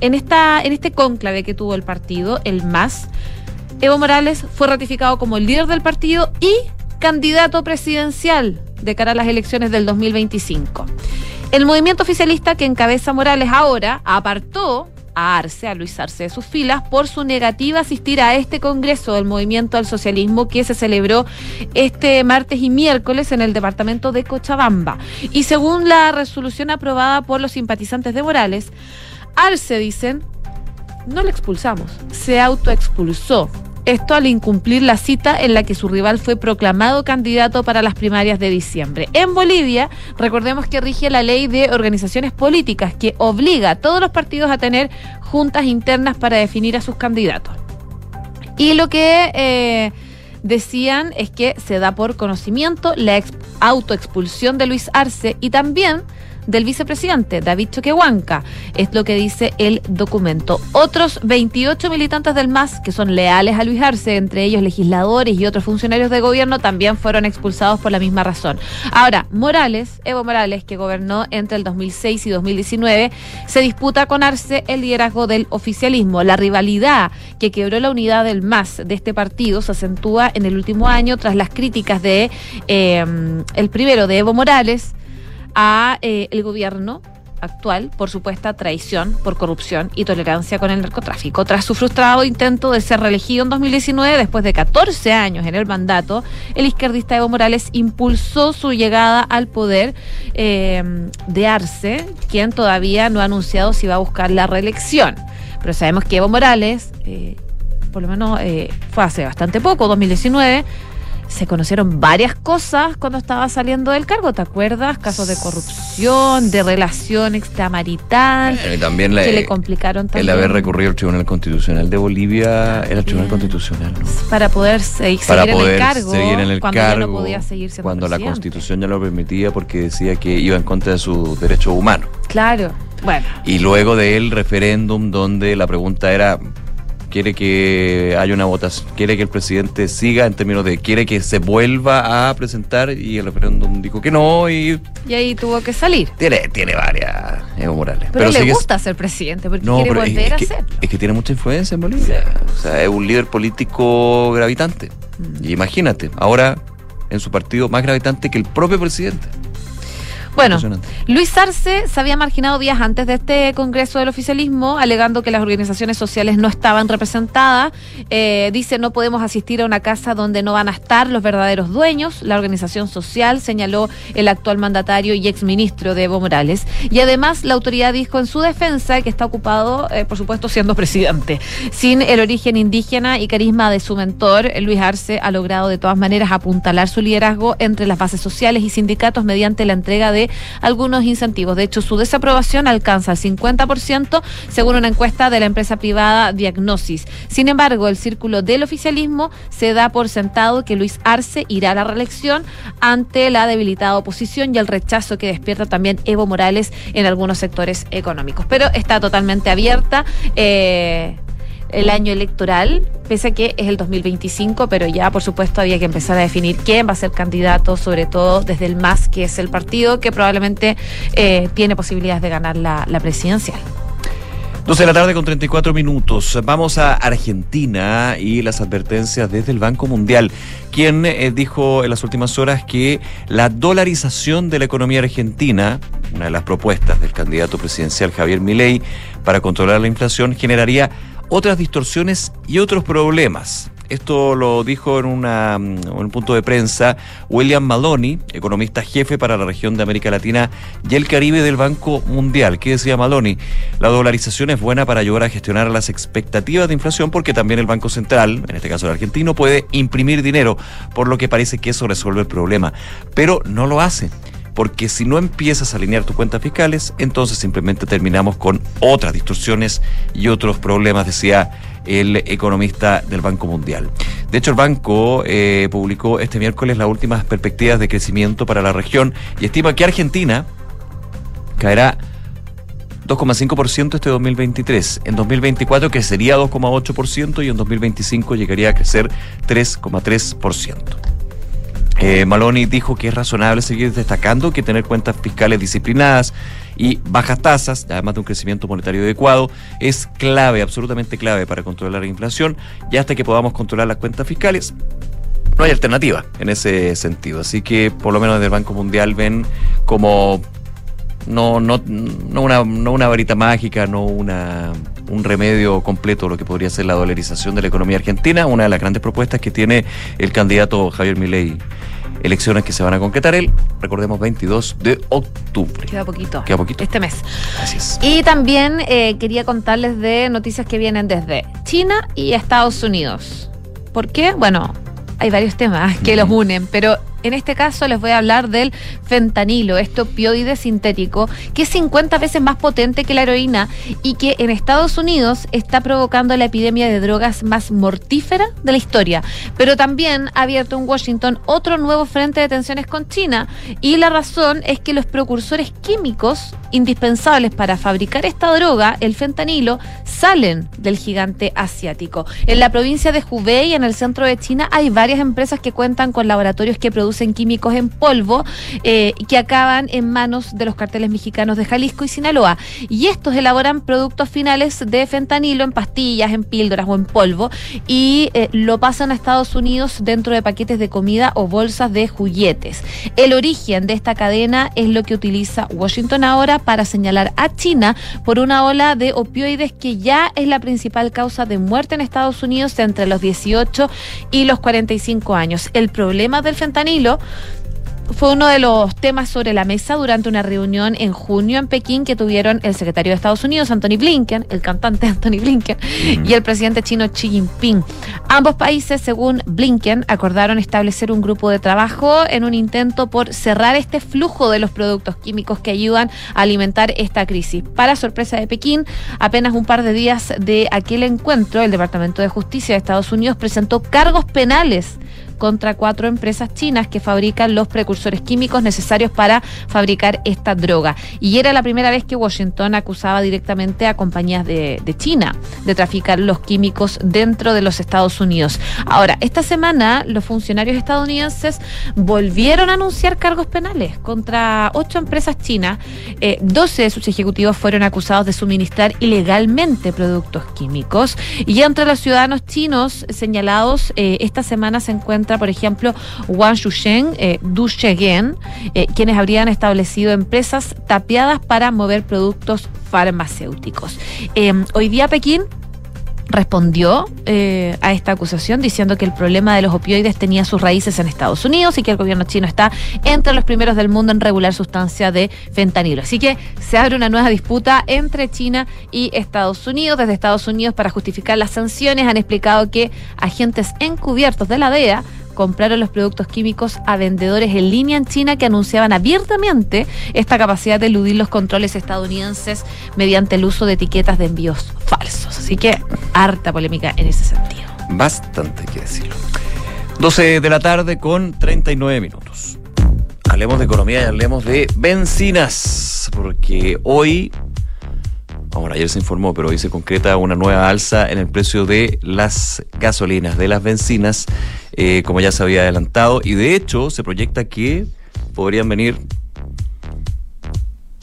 en, esta, en este cónclave que tuvo el partido, el MAS, Evo Morales fue ratificado como el líder del partido y candidato presidencial de cara a las elecciones del 2025. El movimiento oficialista que encabeza Morales ahora apartó a Arce, a Luis Arce de sus filas, por su negativa a asistir a este congreso del movimiento al socialismo que se celebró este martes y miércoles en el departamento de Cochabamba. Y según la resolución aprobada por los simpatizantes de Morales, Arce, dicen, no le expulsamos, se autoexpulsó. Esto al incumplir la cita en la que su rival fue proclamado candidato para las primarias de diciembre. En Bolivia, recordemos que rige la ley de organizaciones políticas que obliga a todos los partidos a tener juntas internas para definir a sus candidatos. Y lo que eh, decían es que se da por conocimiento la ex- autoexpulsión de Luis Arce y también del vicepresidente David Choquehuanca. Es lo que dice el documento. Otros 28 militantes del MAS que son leales a Luis Arce, entre ellos legisladores y otros funcionarios de gobierno, también fueron expulsados por la misma razón. Ahora, Morales, Evo Morales, que gobernó entre el 2006 y 2019, se disputa con Arce el liderazgo del oficialismo. La rivalidad que quebró la unidad del MAS de este partido se acentúa en el último año tras las críticas de eh, el primero de Evo Morales a eh, el gobierno actual por supuesta traición, por corrupción y tolerancia con el narcotráfico. Tras su frustrado intento de ser reelegido en 2019, después de 14 años en el mandato, el izquierdista Evo Morales impulsó su llegada al poder eh, de Arce, quien todavía no ha anunciado si va a buscar la reelección. Pero sabemos que Evo Morales, eh, por lo menos eh, fue hace bastante poco, 2019, se conocieron varias cosas cuando estaba saliendo del cargo, ¿te acuerdas? Casos de corrupción, de relación extramarital, también la- que le complicaron El también haber recurrido al Tribunal Constitucional de Bolivia era el Tribunal Constitucional, ¿no? para poder se- Para seguir en el cargo seguir en el cuando cargo ya no podía seguir siendo cuando la. Constitución ya lo permitía porque decía que iba en contra de sus derechos humanos. Claro, bueno, Y luego del referéndum donde la pregunta era quiere que haya una votación, quiere que el presidente siga en términos de quiere que se vuelva a presentar y el referéndum dijo que no y y ahí tuvo que salir. tiene, tiene varias Evo Morales. Pero, le sigue- gusta ser presidente porque no, quiere es, volver es a que, ser. es que tiene mucha influencia en Bolivia. O sea, es un líder político gravitante. Mm. Y imagínate, ahora en su partido más gravitante que el propio presidente. Bueno. Luis Arce se había marginado días antes de este Congreso del Oficialismo, alegando que las organizaciones sociales no estaban representadas. Eh, dice, no podemos asistir a una casa donde no van a estar los verdaderos dueños. La organización social señaló el actual mandatario y exministro de Evo Morales. Y además, la autoridad dijo en su defensa que está ocupado, eh, por supuesto, siendo presidente. Sin el origen indígena y carisma de su mentor, Luis Arce ha logrado de todas maneras apuntalar su liderazgo entre las bases sociales y sindicatos mediante la entrega de algunos incentivos. De hecho, su desaprobación alcanza el 50% según una encuesta de la empresa privada Diagnosis. Sin embargo, el círculo del oficialismo se da por sentado que Luis Arce irá a la reelección ante la debilitada oposición y el rechazo que despierta también Evo Morales en algunos sectores económicos. Pero está totalmente abierta. eh, el año electoral, pese a que es el 2025, pero ya por supuesto había que empezar a definir quién va a ser candidato, sobre todo desde el MAS, que es el partido que probablemente eh, tiene posibilidades de ganar la, presidencial. 12 de la tarde con 34 minutos. Vamos a Argentina y las advertencias desde el Banco Mundial, quien eh, dijo en las últimas horas que la dolarización de la economía argentina, una de las propuestas del candidato presidencial Javier Milei para controlar la inflación, generaría otras distorsiones y otros problemas. Esto lo dijo en, una, en un punto de prensa William Maloney, economista jefe para la región de América Latina y el Caribe del Banco Mundial. ¿Qué decía Maloney? La dolarización es buena para ayudar a gestionar las expectativas de inflación porque también el Banco Central, en este caso el argentino, puede imprimir dinero, por lo que parece que eso resuelve el problema. Pero no lo hace porque si no empiezas a alinear tus cuentas fiscales, entonces simplemente terminamos con otras distorsiones y otros problemas, decía el economista del Banco Mundial. De hecho, el banco eh, publicó este miércoles las últimas perspectivas de crecimiento para la región y estima que Argentina caerá 2,5% este 2023. En 2024 crecería 2,8% y en 2025 llegaría a crecer 3,3%. Eh, Maloney dijo que es razonable seguir destacando que tener cuentas fiscales disciplinadas y bajas tasas, además de un crecimiento monetario adecuado, es clave, absolutamente clave para controlar la inflación y hasta que podamos controlar las cuentas fiscales. No hay alternativa en ese sentido. Así que, por lo menos desde el Banco Mundial, ven como no, no, no, una, no una varita mágica, no una, un remedio completo a lo que podría ser la dolarización de la economía argentina, una de las grandes propuestas que tiene el candidato Javier Milei. Elecciones que se van a concretar el, recordemos, 22 de octubre. Queda poquito. Queda poquito. Este mes. Gracias. Y también eh, quería contarles de noticias que vienen desde China y Estados Unidos. ¿Por qué? Bueno, hay varios temas que los unen, pero en este caso les voy a hablar del fentanilo, este opioide sintético, que es 50 veces más potente que la heroína y que en Estados Unidos está provocando la epidemia de drogas más mortífera de la historia. Pero también ha abierto en Washington otro nuevo frente de tensiones con China y la razón es que los precursores químicos indispensables para fabricar esta droga, el fentanilo, salen del gigante asiático. En la provincia de Hubei, en el centro de China, hay varias empresas que cuentan con laboratorios que producen químicos en polvo eh, que acaban en manos de los carteles mexicanos de Jalisco y Sinaloa. Y estos elaboran productos finales de fentanilo en pastillas, en píldoras o en polvo y eh, lo pasan a Estados Unidos dentro de paquetes de comida o bolsas de juguetes. El origen de esta cadena es lo que utiliza Washington ahora para señalar a China por una ola de opioides que ya es la principal causa de muerte en Estados Unidos entre los 18 y los 45 años. El problema del fentanilo fue uno de los temas sobre la mesa durante una reunión en junio en Pekín que tuvieron el secretario de Estados Unidos, Anthony Blinken, el cantante Anthony Blinken, y el presidente chino Xi Jinping. Ambos países, según Blinken, acordaron establecer un grupo de trabajo en un intento por cerrar este flujo de los productos químicos que ayudan a alimentar esta crisis. Para sorpresa de Pekín, apenas un par de días de aquel encuentro, el Departamento de Justicia de Estados Unidos presentó cargos penales contra cuatro empresas chinas que fabrican los precursores químicos necesarios para fabricar esta droga. Y era la primera vez que Washington acusaba directamente a compañías de, China de traficar los químicos dentro de los Estados Unidos. Ahora, esta semana los funcionarios estadounidenses volvieron a anunciar cargos penales contra ocho empresas chinas. Eh, 12 de sus ejecutivos fueron acusados de suministrar ilegalmente productos químicos. Y entre los ciudadanos chinos señalados, eh, esta semana se por ejemplo, Wang Shushen, eh, Du Shegen, eh, quienes habrían establecido empresas tapiadas para mover productos farmacéuticos. Eh, hoy día Pekín respondió eh, a esta acusación diciendo que el problema de los opioides tenía sus raíces en Estados Unidos y que el gobierno chino está entre los primeros del mundo en regular sustancia de fentanilo. Así que se abre una nueva disputa entre China y Estados Unidos. Desde Estados Unidos, para justificar las sanciones, han explicado que agentes encubiertos de la DEA compraron los productos químicos a vendedores en línea en China que anunciaban abiertamente esta capacidad de eludir los controles estadounidenses mediante el uso de etiquetas de envíos falsos. Así que harta polémica en ese sentido. Bastante que decirlo. 12 de la tarde con 39 minutos. Hablemos de economía y hablemos de bencinas, porque hoy, bueno, ayer se informó, pero hoy se concreta una nueva alza en el precio de las gasolinas, de las bencinas, eh, como ya se había adelantado, y de hecho se proyecta que podrían venir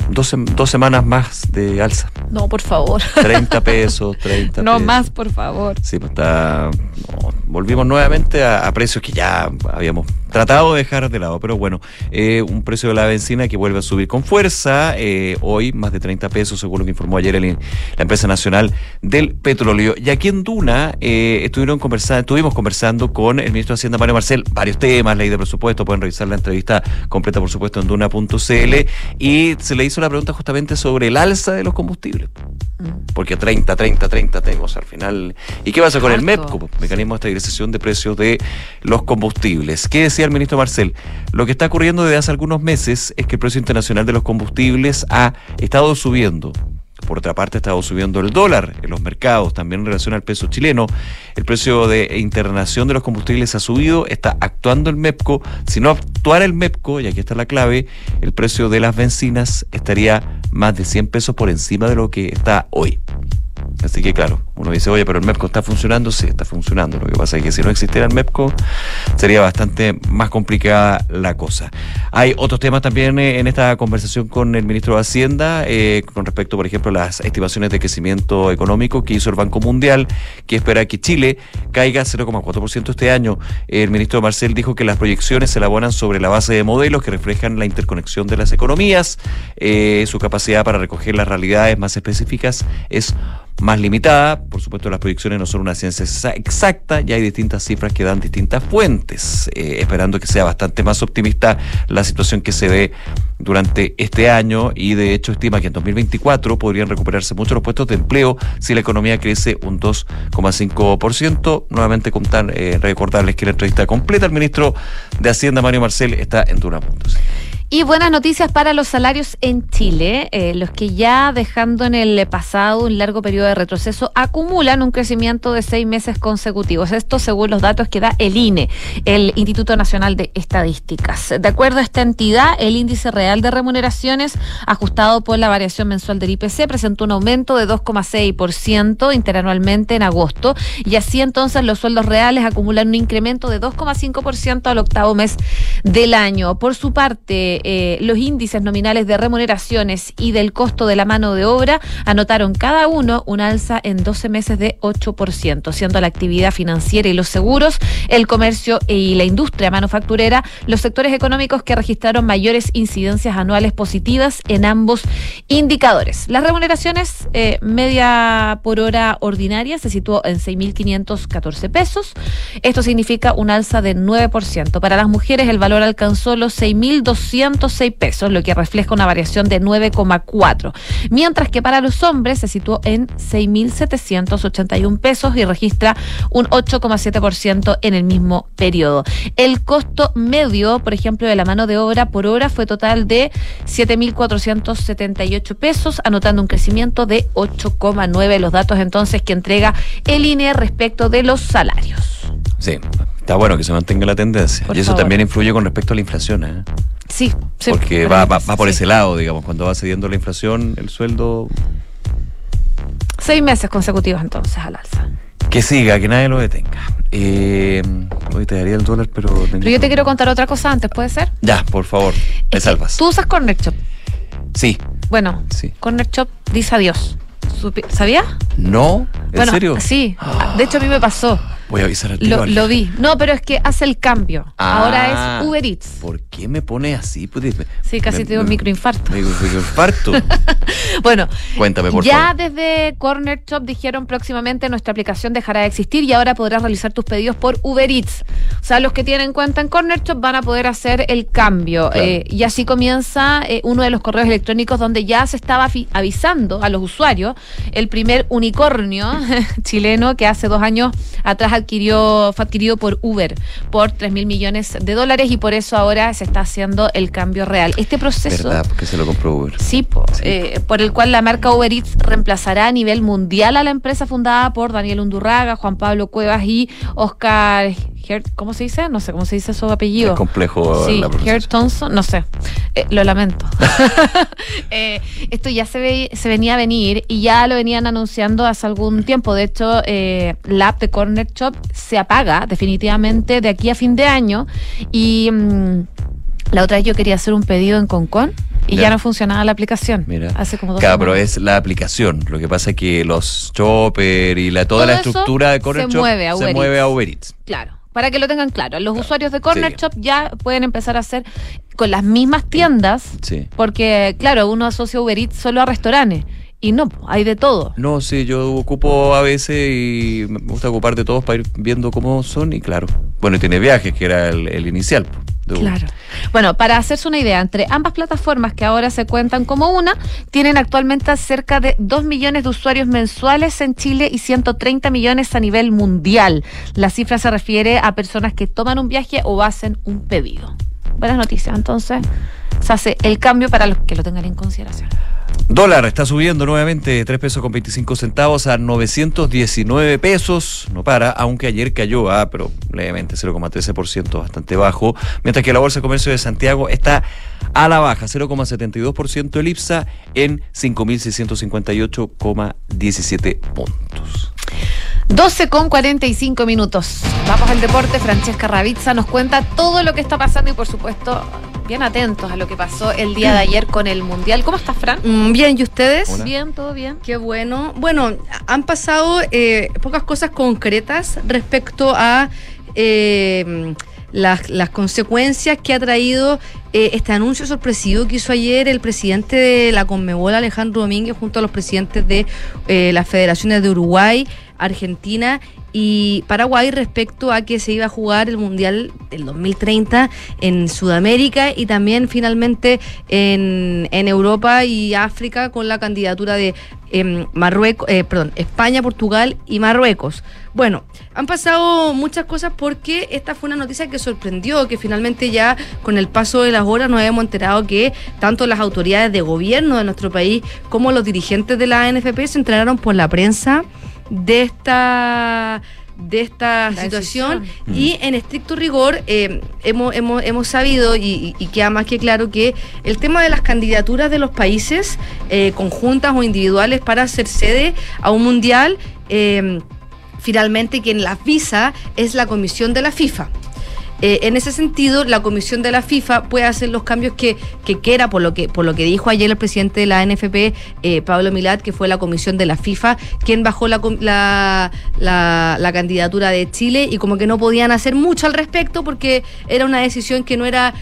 dos, dos semanas más de alza. No, por favor. 30 pesos, 30 No pesos. más, por favor. Sí, pues está. no, volvimos nuevamente a, a precios que ya habíamos tratado de dejar de lado, pero bueno, eh, un precio de la benzina que vuelve a subir con fuerza. eh, hoy, más de 30 pesos, según lo que informó ayer el- la empresa nacional del petróleo. Y aquí en Duna eh, estuvieron conversando, estuvimos conversando con el ministro de Hacienda, Mario Marcel, varios temas, ley de presupuesto, pueden revisar la entrevista completa, por supuesto, en duna.cl. Y se le hizo la pregunta justamente sobre el alza de los combustibles. Porque 30, 30, 30 tenemos al final. ¿Y qué pasa con el. MEPCO? Mecanismo de estabilización de precios de los combustibles. ¿Qué decía el ministro Marcel? Lo que está ocurriendo desde hace algunos meses es que el precio internacional de los combustibles ha estado subiendo. Por otra parte, ha estado subiendo el dólar en los mercados, también en relación al peso chileno. El precio de internación de los combustibles ha subido, está actuando el MEPCO. Si no actuara el MEPCO, y aquí está la clave, el precio de las bencinas estaría más de 100 pesos por encima de lo que está hoy. Así que claro, uno dice, oye, pero el MEPCO está funcionando, sí, está funcionando. Lo que pasa es que si no existiera el MEPCO, sería bastante más complicada la cosa. Hay otros temas también eh, en esta conversación con el ministro de Hacienda, eh, con respecto, por ejemplo, a las estimaciones de crecimiento económico que hizo el Banco Mundial, que espera que Chile caiga 0,4% este año. El ministro Marcel dijo que las proyecciones se elaboran sobre la base de modelos que reflejan la interconexión de las economías, eh, su capacidad para recoger las realidades más específicas es más limitada. Por supuesto, las proyecciones no son una ciencia exa- exacta y hay distintas cifras que dan distintas fuentes, eh, esperando que sea bastante más optimista la situación que se ve durante este año y de hecho estima que en 2024 podrían recuperarse muchos los puestos de empleo si la economía crece un 2,5%. Nuevamente contar, eh, recordarles que la entrevista completa al ministro de Hacienda, Mario Marcel, está en Duna.cl. Y buenas noticias para los salarios en Chile, eh, los que ya dejando en el pasado un largo periodo de retroceso acumulan un crecimiento de seis meses consecutivos. Esto según los datos que da el INE, el Instituto Nacional de Estadísticas. De acuerdo a esta entidad, el índice real de remuneraciones ajustado por la variación mensual del IPC presentó un aumento de 2,6% interanualmente en agosto y así entonces los sueldos reales acumulan un incremento de 2,5% al octavo mes del año. Por su parte, eh, los índices nominales de remuneraciones y del costo de la mano de obra anotaron cada uno un alza en 12 meses de 8%, siendo la actividad financiera y los seguros, el comercio y la industria manufacturera los sectores económicos que registraron mayores incidencias anuales positivas en ambos indicadores. Las remuneraciones eh, media por hora ordinaria se situó en 6.514 pesos. Esto significa un alza de 9%. Para las mujeres el valor alcanzó los 6.206 pesos, lo que refleja una variación de 9,4. Mientras que para los hombres se situó en 6.781 pesos y registra un 8,7% en el mismo periodo. El costo medio, por ejemplo, de la mano de obra por hora fue total de 7.478 pesos, anotando un crecimiento de 8,9 los datos entonces que entrega el INE respecto de los salarios. Sí, está bueno que se mantenga la tendencia. Por y eso favor. también influye con respecto a la inflación, ¿eh? Sí, sí, Porque va, va, va por sí. ese lado, digamos, cuando va cediendo la inflación, el sueldo Seis meses consecutivos entonces al alza. que siga, que nadie lo detenga. Eh, hoy te daría el dólar, pero... Pero yo te quiero contar otra cosa antes, ¿puede ser? Ya, por favor, me salvas. Tú usas Corner Shop. Sí. Bueno, Sí. Corner Shop dice adiós. ¿Sabías? ¿No? ¿En bueno, serio? Sí. De hecho, a mí me pasó. Voy a avisar al tiro Lo, vi. No, pero es que hace el cambio. Ah. Ahora es Uber Eats. ¿Por qué me pone así? Pues, Sí, casi me- te dio un microinfarto. microinfarto. Bueno, Cuéntame, por ya favor. desde Corner Shop dijeron próximamente nuestra aplicación dejará de existir y ahora podrás realizar tus pedidos por Uber Eats. O sea, los que tienen cuenta en Corner Shop van a poder hacer el cambio. Claro. Eh, y así comienza eh, uno de los correos electrónicos donde ya se estaba avisando a los usuarios el primer unicornio chileno que hace dos años atrás adquirió, fue adquirido por Uber por 3 mil millones de dólares y por eso ahora se está haciendo el cambio real. Este proceso... ¿Verdad? Porque se lo compró Uber. Sí, po, eh, por el cual la marca Uber Eats reemplazará a nivel mundial a la empresa fundada por Daniel Undurraga, Juan Pablo Cuevas y Oscar Hert, ¿cómo se dice? No sé cómo se dice su apellido. Es complejo Sí. Hert Thompson, no sé. Eh, lo lamento. Eh, esto ya se, ve- se venía a venir y ya lo venían anunciando hace algún tiempo. De hecho, eh, la app de Corner Shop se apaga definitivamente de aquí a fin de año y mm, la otra vez yo quería hacer un pedido en Concon y ya, Ya. no funcionaba la aplicación. Mira. Hace como dos Claro, pero es la aplicación. Lo que pasa es que los chopper y la, toda Todo la estructura de Corner se Shop mueve se Uber mueve Eats. a Uber Eats. Claro, para que lo tengan claro. Los usuarios de Corner Sí. Shop ya pueden empezar a hacer con las mismas tiendas, Sí. porque claro, uno asocia Uber Eats solo a restaurantes y no, hay de todo. No, sí, yo ocupo a veces y me gusta ocupar de todos para ir viendo cómo son y claro. Bueno, y tiene viajes, que era el, el inicial. Claro. Bueno, para hacerse una idea, entre ambas plataformas que ahora se cuentan como una, tienen actualmente cerca de 2 millones de usuarios mensuales en Chile y 130 millones a nivel mundial. La cifra se refiere a personas que toman un viaje o hacen un pedido. Buenas noticias, entonces se hace el cambio para los que lo tengan en consideración. Dólar está subiendo nuevamente 3 pesos con 25 centavos a 919 pesos. No para, aunque ayer cayó, ah, pero levemente 0,13%, bastante bajo. Mientras que la Bolsa de Comercio de Santiago está a la baja, 0,72% el IPSA en 5.658,17 puntos. 12 con 45 minutos. Vamos al deporte. Francesca Ravizza nos cuenta todo lo que está pasando y, por supuesto, bien atentos a lo que pasó el día de ayer con el Mundial. ¿Cómo estás, Fran? Mm, Bien, ¿y ustedes? Bien, todo bien. Qué bueno. Bueno, han pasado eh, pocas cosas concretas respecto a eh, las, las consecuencias que ha traído eh, este anuncio sorpresivo que hizo ayer el presidente de la Conmebol, Alejandro Domínguez, junto a los presidentes de eh, las federaciones de Uruguay, Argentina y Paraguay respecto a que se iba a jugar el Mundial del 2030 en Sudamérica y también finalmente en, en Europa y África con la candidatura de em, Marruecos, eh, perdón, España, Portugal y Marruecos. Bueno, han pasado muchas cosas porque esta fue una noticia que sorprendió, que finalmente ya con el paso de las horas nos hemos enterado que tanto las autoridades de gobierno de nuestro país como los dirigentes de la NFP se enteraron por la prensa de esta de esta La situación decisión. y en estricto rigor eh, hemos, hemos, hemos sabido y, y- y queda más que claro que el tema de las candidaturas de los países eh, conjuntas o individuales para ser sede a un mundial eh, finalmente quien las visa es la comisión de la FIFA. Eh, en ese sentido, la comisión de la FIFA puede hacer los cambios que, que quiera, por lo que, por lo que dijo ayer el presidente de la NFP, eh, Pablo Milat, que fue la comisión de la FIFA, quien bajó la, la, la- la candidatura de Chile y como que no podían hacer mucho al respecto porque era una decisión que no era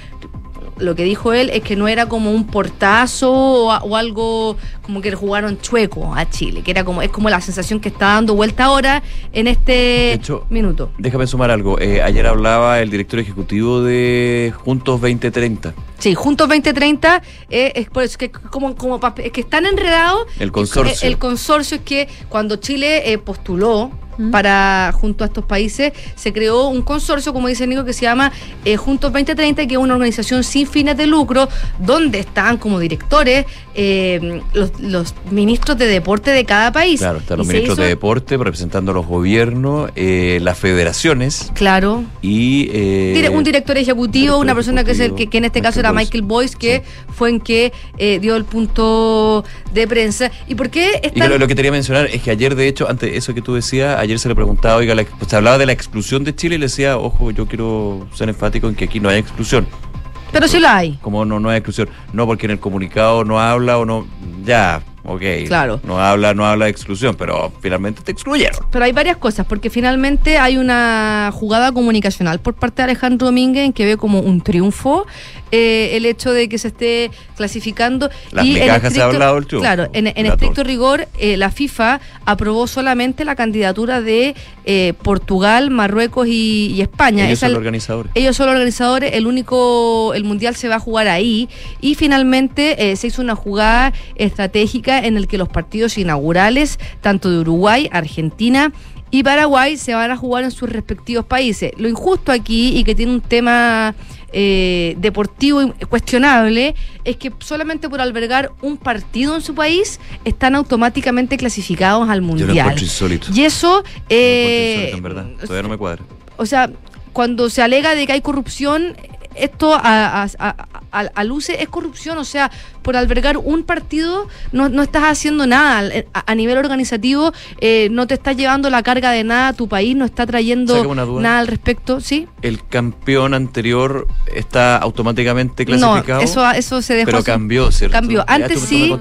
lo que dijo él es que no era como un portazo o, algo como que le jugaron chueco a Chile, que era como es como la sensación que está dando vuelta ahora en este hecho, minuto. Déjame sumar algo. Eh, ayer hablaba el director ejecutivo de Juntos 2030. Sí, Juntos 2030 eh, es por eso que como, como es que están enredados. El consorcio. El, el consorcio es que cuando Chile eh, postuló para junto a estos países se creó un consorcio, como dice Nico, que se llama eh, Juntos 2030, que es una organización sin fines de lucro, donde están como directores eh, los, los ministros de deporte de cada país. Claro, están los Y ministros de deporte representando a los gobiernos, eh, las federaciones Claro. y... eh, Dire- un director ejecutivo, una persona que, es el, que, que en este caso era Boyce. Michael Boyce, que fue en que eh, dio el punto de prensa. ¿Y por qué Y lo, lo que quería mencionar es que ayer, de hecho, antes de eso que tú decías, ayer se le preguntaba, oiga, la- se hablaba de la exclusión de Chile y le decía, ojo, yo quiero ser enfático en que aquí no hay exclusión. Pero sí la hay. Como no, no hay exclusión. No, porque en el comunicado no habla o no. Ya, ok. Claro. No habla, no habla de exclusión, pero finalmente te excluyeron. Pero hay varias cosas, porque finalmente hay una jugada comunicacional por parte de Alejandro Domínguez en que ve como un triunfo eh, el hecho de que se esté clasificando. Las en migajas se ha hablado el triunfo. Claro, en, estricto rigor, eh, la FIFA aprobó solamente la candidatura de eh, Portugal, Marruecos y, y España. Ellos son los organizadores. ellos son los organizadores, el único, el mundial se va a jugar ahí y finalmente eh, se hizo una jugada estratégica en el que los partidos inaugurales, tanto de Uruguay, Argentina y Paraguay se van a jugar en sus respectivos países. Lo injusto aquí y que tiene un tema eh, deportivo cuestionable es que solamente por albergar un partido en su país están automáticamente clasificados al Yo lo mundial. encuentro insólito. Y eso, eh, Insólito, en verdad. Todavía no me cuadra. o sea, cuando se alega de que hay corrupción, esto a, a- a- a- luce es corrupción, o sea, por albergar un partido no, no estás haciendo nada. A, a nivel organizativo eh, no te estás llevando la carga de nada a tu país, no está trayendo nada al respecto, ¿sí? ¿El campeón anterior está automáticamente No, clasificado? eso, eso se dejó. Pero así. cambió, ¿cierto? Cambió. Antes sí.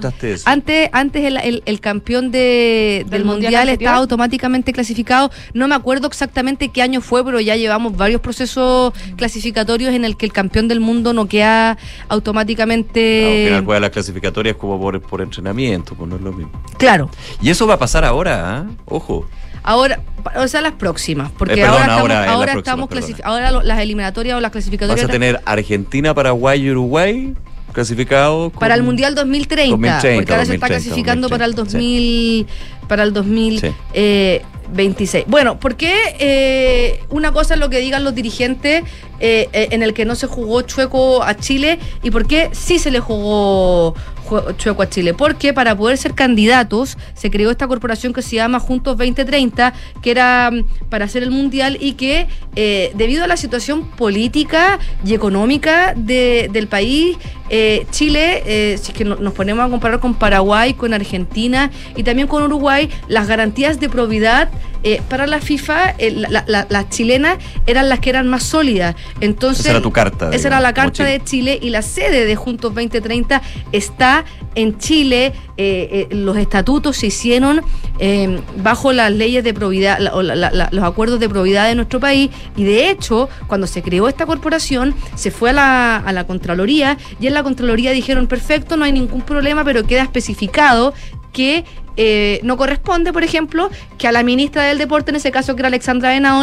Antes, antes el, el- el campeón de- del, Mundial mundial, estaba automáticamente clasificado. No me acuerdo exactamente qué año fue, pero ya llevamos varios procesos clasificatorios en el que el campeón del mundo no queda Al automáticamente. final juega las clasificatorias como por, por entrenamiento, pues no es lo mismo. Claro. Y eso va a pasar ahora, ¿ah? Ojo. Ahora, o sea, las próximas, porque Eh, perdón, ahora estamos, ahora estamos ahora las eliminatorias o las Vas clasificatorias a tener Argentina, Paraguay y Uruguay clasificados. para el mundial 2030, 2030, porque ahora se está 2030, clasificando para el 2030, 2000 para el 2026. Bueno, ¿por qué eh, una cosa es lo que digan los dirigentes eh, eh, en el que no se jugó Chueco a Chile y por qué sí se le jugó Chueco a Chile? Porque para poder ser candidatos se creó esta corporación que se llama Juntos 2030, que era mm, para hacer el mundial y que debido a la situación política y económica de- del país, eh, Chile, eh, si es que no- nos ponemos a comparar con Paraguay, con Argentina y también con Uruguay, las garantías de probidad eh, para la FIFA, la- la- la- las chilenas eran las que eran más sólidas. Entonces, Esa era tu carta, Esa era la carta Chile. de Chile y la sede de Juntos 2030 está en Chile. Los estatutos se hicieron eh, bajo las leyes de probidad, la- la- los acuerdos de probidad de nuestro país. Y de hecho, cuando se creó esta corporación, se fue a la, a la Contraloría y en la Contraloría dijeron, perfecto, no hay ningún problema, pero queda especificado que eh, no corresponde, por ejemplo, que a la ministra del Deporte, en ese caso que era Alexandra Venado,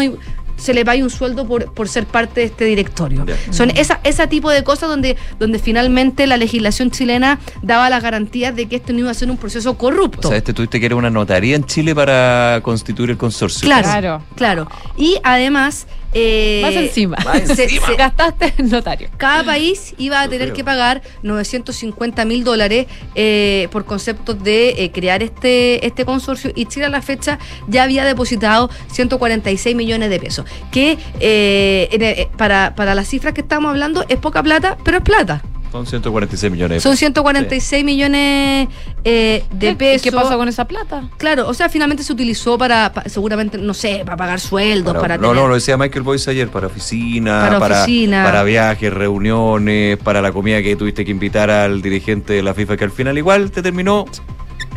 se le pague un sueldo por, por ser parte de este directorio. Son esa, ese tipo de cosas donde, donde finalmente la legislación chilena daba las garantías de que esto no iba a ser un proceso corrupto. O sea, este tuviste que era una notaría en Chile para constituir el consorcio. Claro, claro. Y además... Eh, Más encima. Más se- encima. se- Gastaste en notario. cada país iba a tener creo. que pagar 950 mil dólares eh, por conceptos de eh, crear este, este consorcio y Chile a la fecha ya había depositado 146 millones de pesos, que eh, en- para, para las cifras que estamos hablando es poca plata, pero es plata. Son 146 millones de Son pesos. 146 millones eh, de ¿Qué- pesos. ¿Qué pasó con esa plata? Claro, o sea, finalmente se utilizó para, pa- seguramente, no sé, para pagar sueldos, Para- para, no, tener- no, lo decía Michael Boyce ayer, para oficina, Para para, oficina. para viajes, reuniones, para la comida que tuviste que invitar al dirigente de la FIFA, que al final igual te terminó.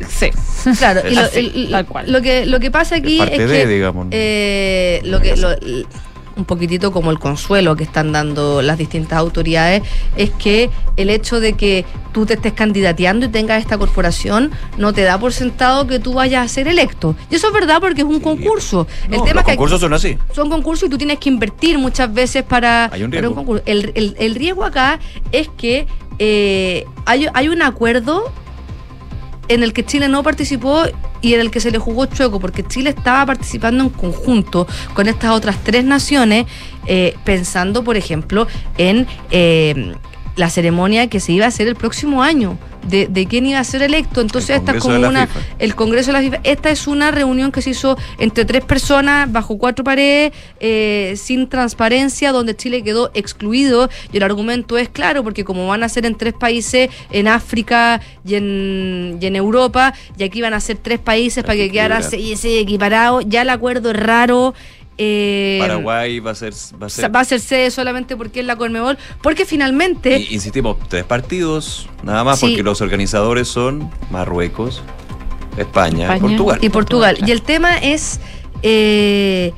Sí. Claro, y lo, Así, el- tal cual. lo que lo que pasa aquí Es parte es de, que digamos, ¿no? eh, lo que lo- un poquitito como el consuelo que están dando las distintas autoridades es que el hecho de que tú te estés candidateando y tengas esta corporación no te da por sentado que tú vayas a ser electo. Y eso es verdad porque es un concurso. el tema los es que concursos son así. son concursos y tú tienes que invertir muchas veces para, Hay un para riesgo. concurso. El, el- el riesgo acá es que eh, hay, hay un acuerdo en el que Chile no participó y en el que se le jugó chueco, porque Chile estaba participando en conjunto con estas otras tres naciones, eh, pensando, por ejemplo, en eh, la ceremonia que se iba a hacer el próximo año. De, de quién iba a ser electo. Entonces, esta es como una. FIFA. El Congreso de la FIFA. Esta es una reunión que se hizo entre tres personas, bajo cuatro paredes, eh, sin transparencia, donde Chile quedó excluido. Y el argumento es claro, porque como van a ser en tres países, en África y en, y en Europa, y aquí van a ser tres países para que quedara equilibrar. ese, ese equiparado, ya el acuerdo es raro. Eh, Paraguay va a ser. Va a ser va a ser sede solamente porque es la Conmebol, porque finalmente y, insistimos, tres partidos, nada más, Sí. porque los organizadores son Marruecos, España, España. Portugal. y Portugal. claro. Y el tema es, eh,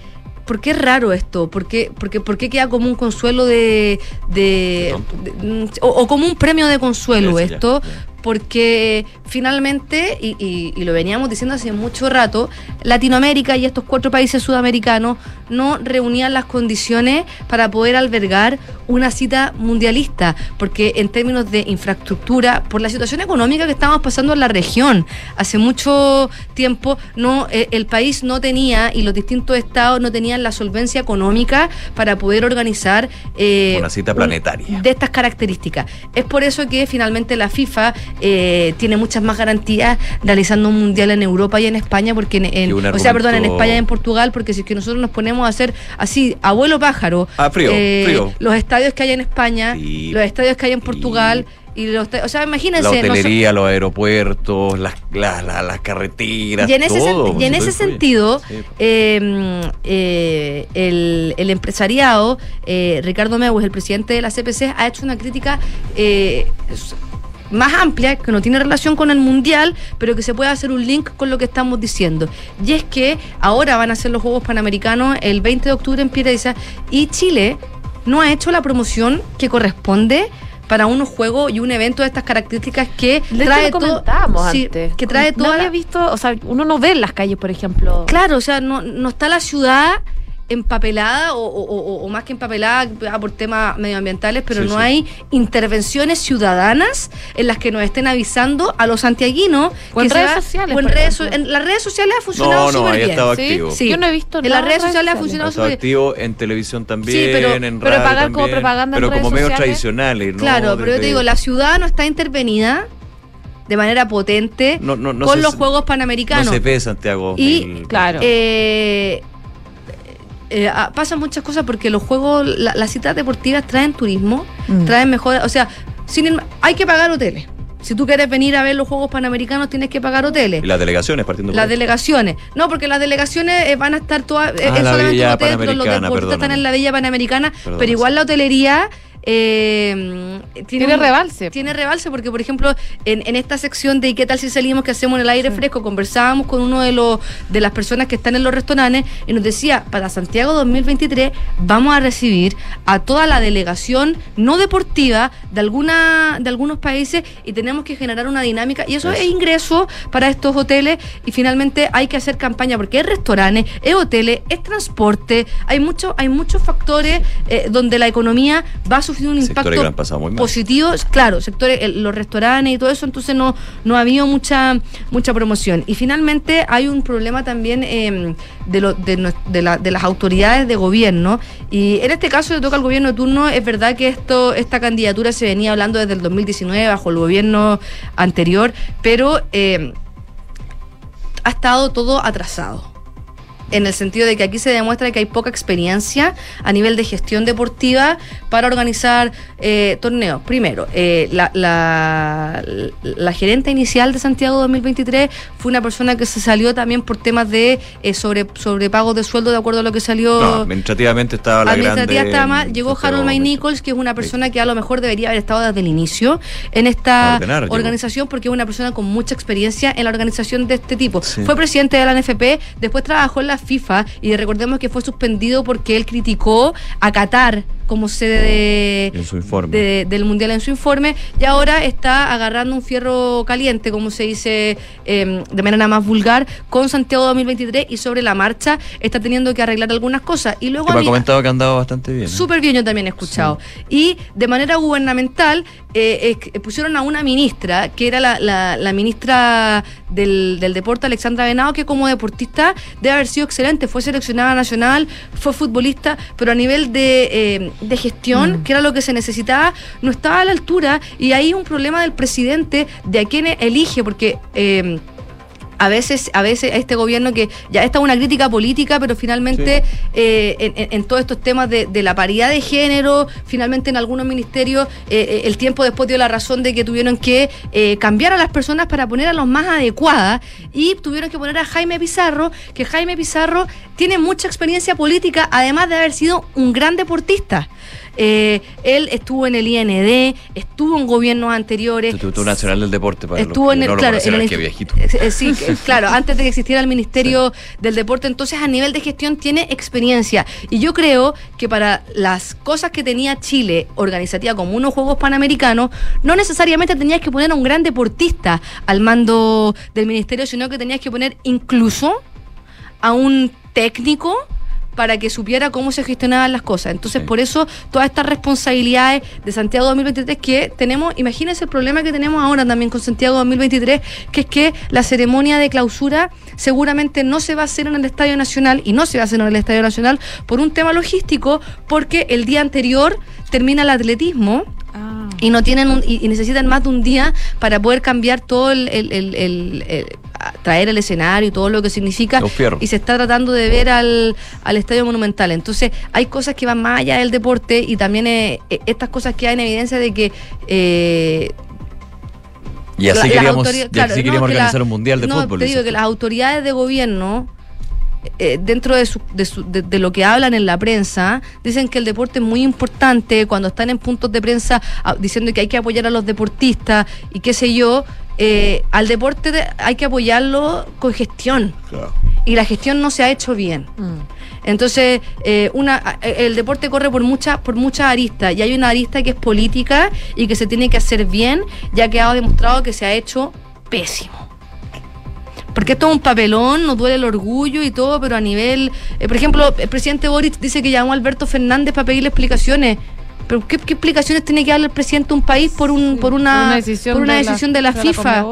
¿por qué es raro esto? ¿Por qué, porque, ¿por qué queda como un consuelo de... mm, o, o como un premio de consuelo Sí, sí, ya, esto? ya. Porque finalmente, y, y- y lo veníamos diciendo hace mucho rato, Latinoamérica y estos cuatro países sudamericanos no reunían las condiciones para poder albergar una cita mundialista, porque en términos de infraestructura, por la situación económica que estamos pasando en la región, hace mucho tiempo no eh, el país no tenía y los distintos estados no tenían la solvencia económica para poder organizar eh, Una cita un- planetaria. de estas características. Es por eso que finalmente la FIFA eh, tiene muchas más garantías realizando un mundial en Europa y en España, porque en, o sea, perdón, en España y en Portugal, porque si es que nosotros nos ponemos a hacer así, abuelo pájaro, Ah, frío, frío. los estadios que hay en España, los estadios que hay en Portugal, y los, o sea, imagínense, La hotelería, los aeropuertos, las, las, las, las carreteras, y en ese, todo. sen- y en ese sentido, Sí. eh, eh, el, el empresariado, eh, Ricardo Meus, el presidente de la CPC, ha hecho una crítica eh, más amplia, que no tiene relación con el mundial, pero que se puede hacer un link con lo que estamos diciendo. Y es que ahora van a ser los Juegos Panamericanos el 20 de octubre en Pireza y Chile no ha hecho la promoción que corresponde para unos juegos y un evento de estas características que De hecho, trae lo todo- sí, antes. que trae no toda había la- visto, o sea, uno no ve en las calles, por ejemplo. Claro, o sea, no, no está la ciudad empapelada o, o- o- o más que empapelada ah, por temas medioambientales, pero Sí, no sí. hay intervenciones ciudadanas en las que nos estén avisando a los santiaguinos O en que redes va- sociales, o en por redes ejemplo. so- en las redes sociales ha funcionado No, no, súper bien. estado ¿sí? activo. Sí. Yo no he visto En nada las redes sociales ha funcionado súper bien. activo en televisión también, Sí, pero- en pero radio pagar como también, propaganda en pero redes como medios sociales. tradicionales, ¿no? Claro, pero yo te digo, la ciudad no está intervenida de manera potente No, no, no con se- los Juegos No Panamericanos. se ve Santiago. Y, el- Claro. Eh, eh, pasan muchas cosas porque los juegos, la- las citas deportivas traen turismo, Mm. traen mejor, o sea, sin ir- hay que pagar hoteles. Si tú quieres venir a ver los Juegos Panamericanos, tienes que pagar hoteles. Y las delegaciones partiendo por Las ahí. delegaciones. No, porque las delegaciones eh, van a estar todas. eh, Ah, es la solamente los deportistas están en la Villa Panamericana. Perdón, pero igual la hotelería. Eh, Tiene un- rebalse. Tiene rebalse porque, por ejemplo, en, en esta sección de ¿y qué tal si salimos que hacemos en el aire fresco? Conversábamos con uno de los de las personas que están en los restaurantes y nos decía, para Santiago 2023 vamos a recibir a toda la delegación no deportiva de alguna de algunos países y tenemos que generar una dinámica y eso Eso. es ingreso para estos hoteles y finalmente hay que hacer campaña porque es restaurantes, es hoteles, es transporte, hay mucho, hay muchos factores eh, donde la economía va a sufrir un Sectores impacto pasado muy mal. positivo, claro, sectores, los restaurantes y todo eso, entonces no, no ha habido mucha, mucha promoción. Y finalmente hay un problema también eh, de, lo- de, nue- de la- de las autoridades de gobierno. Y en este caso le toca al gobierno de turno, es verdad que esto, esta candidatura se venía hablando desde el 2019 bajo el gobierno anterior, pero eh, ha estado todo atrasado. En el sentido de que aquí se demuestra que hay poca experiencia a nivel de gestión deportiva para organizar eh, torneos. Primero, eh, la, la, la gerente inicial de Santiago 2023 fue una persona que se salió también por temas de eh, sobre, sobrepagos de sueldo, de acuerdo a lo que salió. No, administrativamente estaba la Administrativa grande. estaba mal. Llegó Harold May. Nichols, que es una persona que a lo mejor debería haber estado desde el inicio en esta llegó. organización, porque es una persona con mucha experiencia en la organización de este tipo. Sí. Fue presidente de la NFP, después trabajó en la FIFA y recordemos que fue suspendido porque él criticó a Qatar como sede de, En su informe. de- del Mundial en su informe y ahora está agarrando un fierro caliente, como se dice eh, de manera más vulgar, con Santiago 2023 y sobre la marcha está teniendo que arreglar algunas cosas. Y luego Que me ha comentado que ha andado bastante bien. ¿eh? Súper bien, yo también he escuchado. Y de manera gubernamental eh, pusieron a una ministra, que era la, la- la ministra del, del deporte, Alexandra Venado, que como deportista debe haber sido excelente. Fue seleccionada nacional, fue futbolista, pero a nivel de, eh, de gestión, que era lo que se necesitaba, no estaba a la altura. Y hay un problema del presidente de a quién elige, porque... eh, a veces, a veces a este gobierno que ya está una crítica política, pero finalmente eh, en, en- en todos estos temas de, de la paridad de género, finalmente en algunos ministerios eh, eh, el tiempo después dio la razón de que tuvieron que eh, cambiar a las personas para poner a los más adecuadas y tuvieron que poner a Jaime Pizarro, que Jaime Pizarro tiene mucha experiencia política, además de haber sido un gran deportista. Eh, él estuvo en el IND, estuvo en gobiernos anteriores. Instituto Nacional del Deporte para Estuvo los en que el, no claro, en el inst- viejito. eh, sí, que- claro, antes de que existiera el Ministerio del Deporte, entonces a nivel de gestión tiene experiencia. Y yo creo que para las cosas que tenía Chile organizativa como unos Juegos Panamericanos, no necesariamente tenías que poner a un gran deportista al mando del ministerio, sino que tenías que poner incluso a un técnico para que supiera cómo se gestionaban las cosas. Entonces, por eso, todas estas responsabilidades de Santiago 2023 que tenemos, imagínense el problema que tenemos ahora también con Santiago 2023, que es que la ceremonia de clausura seguramente no se va a hacer en el Estadio Nacional y no se va a hacer en el Estadio Nacional por un tema logístico, porque el día anterior termina el atletismo y no tienen un- y, necesitan más de un día para poder cambiar todo el, el- el- el- traer el escenario y todo lo que significa y se está tratando de ver al, al estadio monumental entonces hay cosas que van más allá del deporte y también eh, eh, estas cosas que en evidencia de que eh, Y así la- queríamos, claro, no, que la- organizar un mundial de no, fútbol. Te digo que las autoridades de gobierno, eh, dentro de, su- de, su- de- de lo que hablan en la prensa, dicen que el deporte es muy importante cuando están en puntos de prensa ah, diciendo que hay que apoyar a los deportistas y qué sé yo. eh, al deporte de- hay que apoyarlo con gestión y la gestión no se ha hecho bien. Entonces, eh, una, el deporte corre por muchas por muchas aristas y hay una arista que es política y que se tiene que hacer bien, ya que ha demostrado que se ha hecho pésimo. Porque esto es un papelón, nos duele el orgullo y todo, pero a nivel. eh, por ejemplo, el presidente Boric dice que llamó a Alberto Fernández para pedirle explicaciones. Pero ¿qué, qué explicaciones tiene que darle el presidente de un país por un por una, por una decisión por una de la- decisión de la de la FIFA?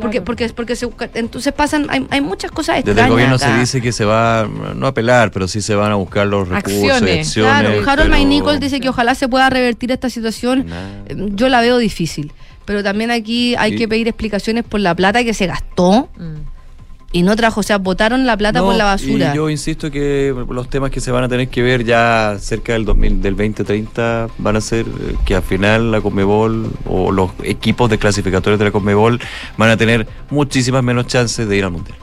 Porque porque porque se- entonces pasan hay, hay muchas cosas Desde extrañas el gobierno acá. se dice que se va, no a apelar, pero sí se van a buscar los recursos Acciones. acciones. Claro, Harold pero- May Nichols dice que ojalá se pueda revertir esta situación. Eh, Yo la veo difícil. Pero también aquí hay Sí. que pedir explicaciones por la plata que se gastó y no trajo. O sea, botaron la plata No, por la basura. Y yo insisto que los temas que se van a tener que ver ya cerca del 2000, del 2030 van a ser eh, que al final la Conmebol o los equipos de clasificatorios de la Conmebol van a tener muchísimas menos chances de ir al Mundial.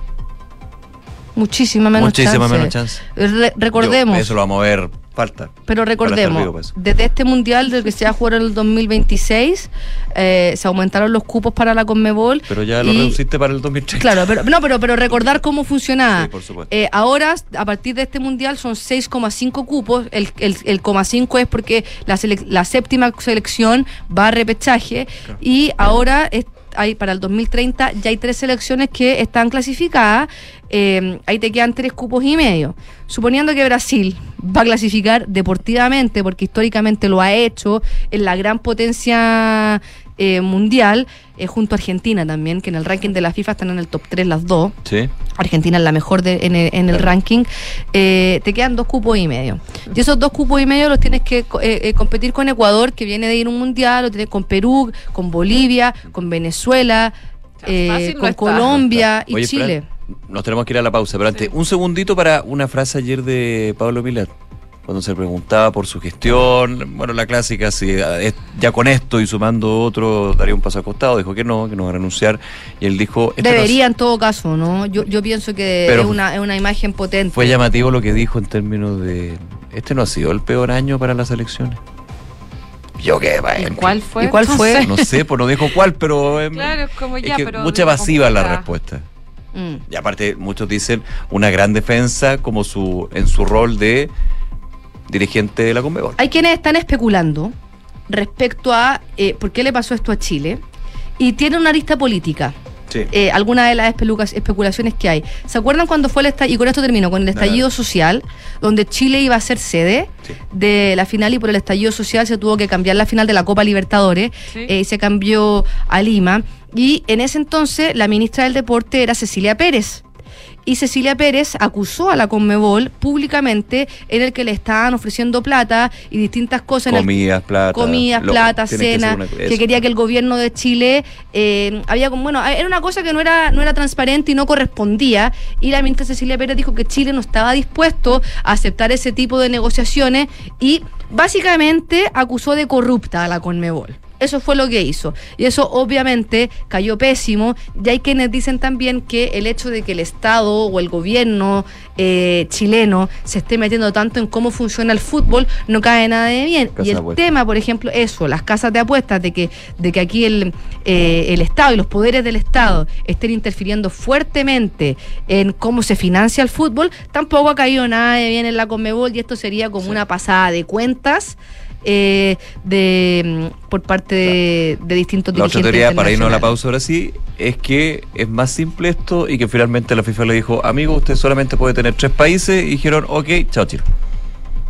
Muchísima menos Muchísima chance. menos chance. Re- recordemos. Yo- eso lo vamos a ver, falta. Pero recordemos, desde este mundial del que se va a jugar en el 2026, eh, se aumentaron los cupos para la Conmebol. Pero ya lo y- reduciste para el 2030. Claro, pero no, pero, pero recordar cómo funcionaba. Sí, por supuesto. Eh, ahora, a partir de este mundial, son 6,5 cupos. El, el, el coma 5 es porque la, la séptima selección va a repechaje. Y ahora es- hay para el 2030 ya hay tres selecciones que están clasificadas. Eh, ahí te quedan tres cupos y medio. Suponiendo que Brasil va a clasificar deportivamente, porque históricamente lo ha hecho, en la gran potencia eh, mundial, eh, junto a Argentina también, que en el ranking de la FIFA están en el top 3 las dos. Sí. Argentina es la mejor de- en, el, en el ranking, eh, te quedan dos cupos y medio. Y esos dos cupos y medio los tienes que co- eh, eh, competir con Ecuador, que viene de ir a un mundial, lo tienes con Perú, con Bolivia, con Venezuela, eh, no con. Colombia y Oye, Chile. Fran, nos tenemos que ir a la pausa, pero antes, un segundito para una frase ayer de Pablo Pilar, cuando se preguntaba por su gestión, bueno, la clásica, si eh, es- ya con esto y sumando otro daría un paso acostado, dijo que no, que no va a renunciar, y él dijo... "Esto no es- Debería en todo caso, ¿no? Yo, yo pienso que Pero es, una, es una imagen potente. Fue llamativo lo que dijo en términos de... Este no ha sido el peor año para las elecciones. Yo qué. ¿Cuál fue? ¿Y cuál No fue? sé. No sé, pues no dijo cuál, pero... em, Claro, es como ya, que pero mucha evasiva la respuesta. Mm. Y aparte, muchos dicen una gran defensa como su en su rol de dirigente de la Conmebol. Hay quienes están especulando respecto a eh, por qué le pasó esto a Chile y tiene una arista política. Sí. eh, algunas de las espelucas- especulaciones que hay. ¿Se acuerdan cuando fue el estallido, y con esto termino, con el estallido social, donde Chile iba a ser sede de la final y por el estallido social se tuvo que cambiar la final de la Copa Libertadores Sí. eh, y se cambió a Lima. Y en ese entonces la ministra del Deporte era Cecilia Pérez. Y Cecilia Pérez acusó a la Conmebol públicamente en el que le estaban ofreciendo plata y distintas cosas. en el- Comidas, plata. comidas, lo- plata, que cena, una- que, quería que el gobierno de Chile eh, había como, bueno, era una cosa que no era, no era transparente y no correspondía. Y la ministra Cecilia Pérez dijo que Chile no estaba dispuesto a aceptar ese tipo de negociaciones y básicamente acusó de corrupta a la Conmebol. Eso fue lo que hizo. Y eso obviamente cayó pésimo. Y hay quienes dicen también que el hecho de que el Estado o el gobierno eh, chileno se esté metiendo tanto en cómo funciona el fútbol no cae nada de bien. Casa y el tema, por ejemplo, eso, las casas de apuestas, de que, de que aquí el, eh, el Estado y los poderes del Estado estén interfiriendo fuertemente en cómo se financia el fútbol, tampoco ha caído nada de bien en la Conmebol y esto sería como una pasada de cuentas. Eh, de mm, por parte de, de distintos La otra dirigentes teoría, para irnos a la pausa ahora sí, es que es más simple esto y que finalmente la FIFA le dijo, amigo, usted solamente puede tener tres países y dijeron, ok, chao Chile.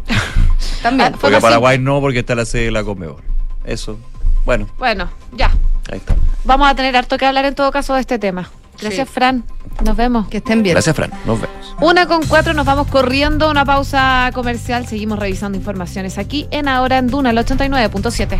También. Porque a Paraguay no, porque está la sede de la Conmebol. Eso, bueno, Bueno, ya. ahí está. Vamos a tener harto que hablar en todo caso de este tema. Gracias, Fran. Nos vemos. Que estén bien. Gracias, Fran. Nos vemos. Una con cuatro, nos vamos corriendo una pausa comercial. Seguimos revisando informaciones aquí en Ahora en Duna, el 89.7.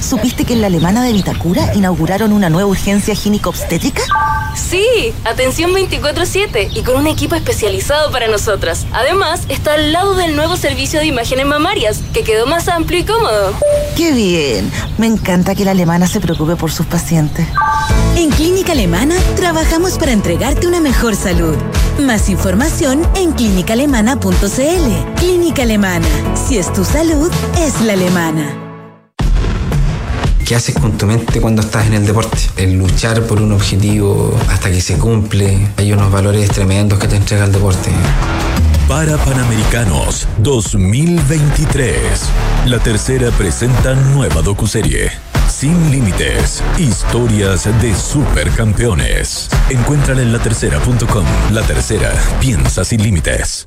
¿Supiste que en la alemana de Vitacura inauguraron una nueva urgencia gínico-obstétrica? Sí, atención 24/7 y con un equipo especializado para nosotras. Además, está al lado del nuevo servicio de imágenes mamarias, que quedó más amplio y cómodo. ¡Qué bien! Me encanta que la alemana se preocupe por sus pacientes. En Clínica Alemana trabajamos para entregarte una mejor salud. Más información en clínicaalemana.cl. Clínica Alemana. Si es tu salud, es la alemana. ¿Qué haces con tu mente cuando estás en el deporte? El luchar por un objetivo hasta que se cumple. Hay unos valores tremendos que te entrega el deporte. Para Panamericanos 2023. La tercera presenta nueva docuserie. Sin límites. Historias de supercampeones. Encuéntrala en latercera.com. La tercera. Piensa sin límites.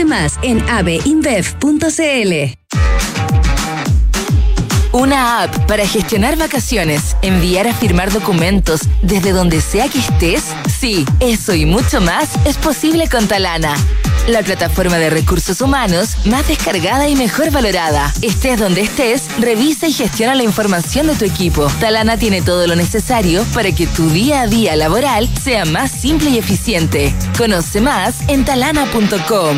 más en abinbev.cl. Una app para gestionar vacaciones, enviar a firmar documentos desde donde sea que estés. Sí, eso y mucho más es posible con Talana. La plataforma de recursos humanos más descargada y mejor valorada. Estés donde estés, revisa y gestiona la información de tu equipo. Talana tiene todo lo necesario para que tu día a día laboral sea más simple y eficiente. Conoce más en talana.com.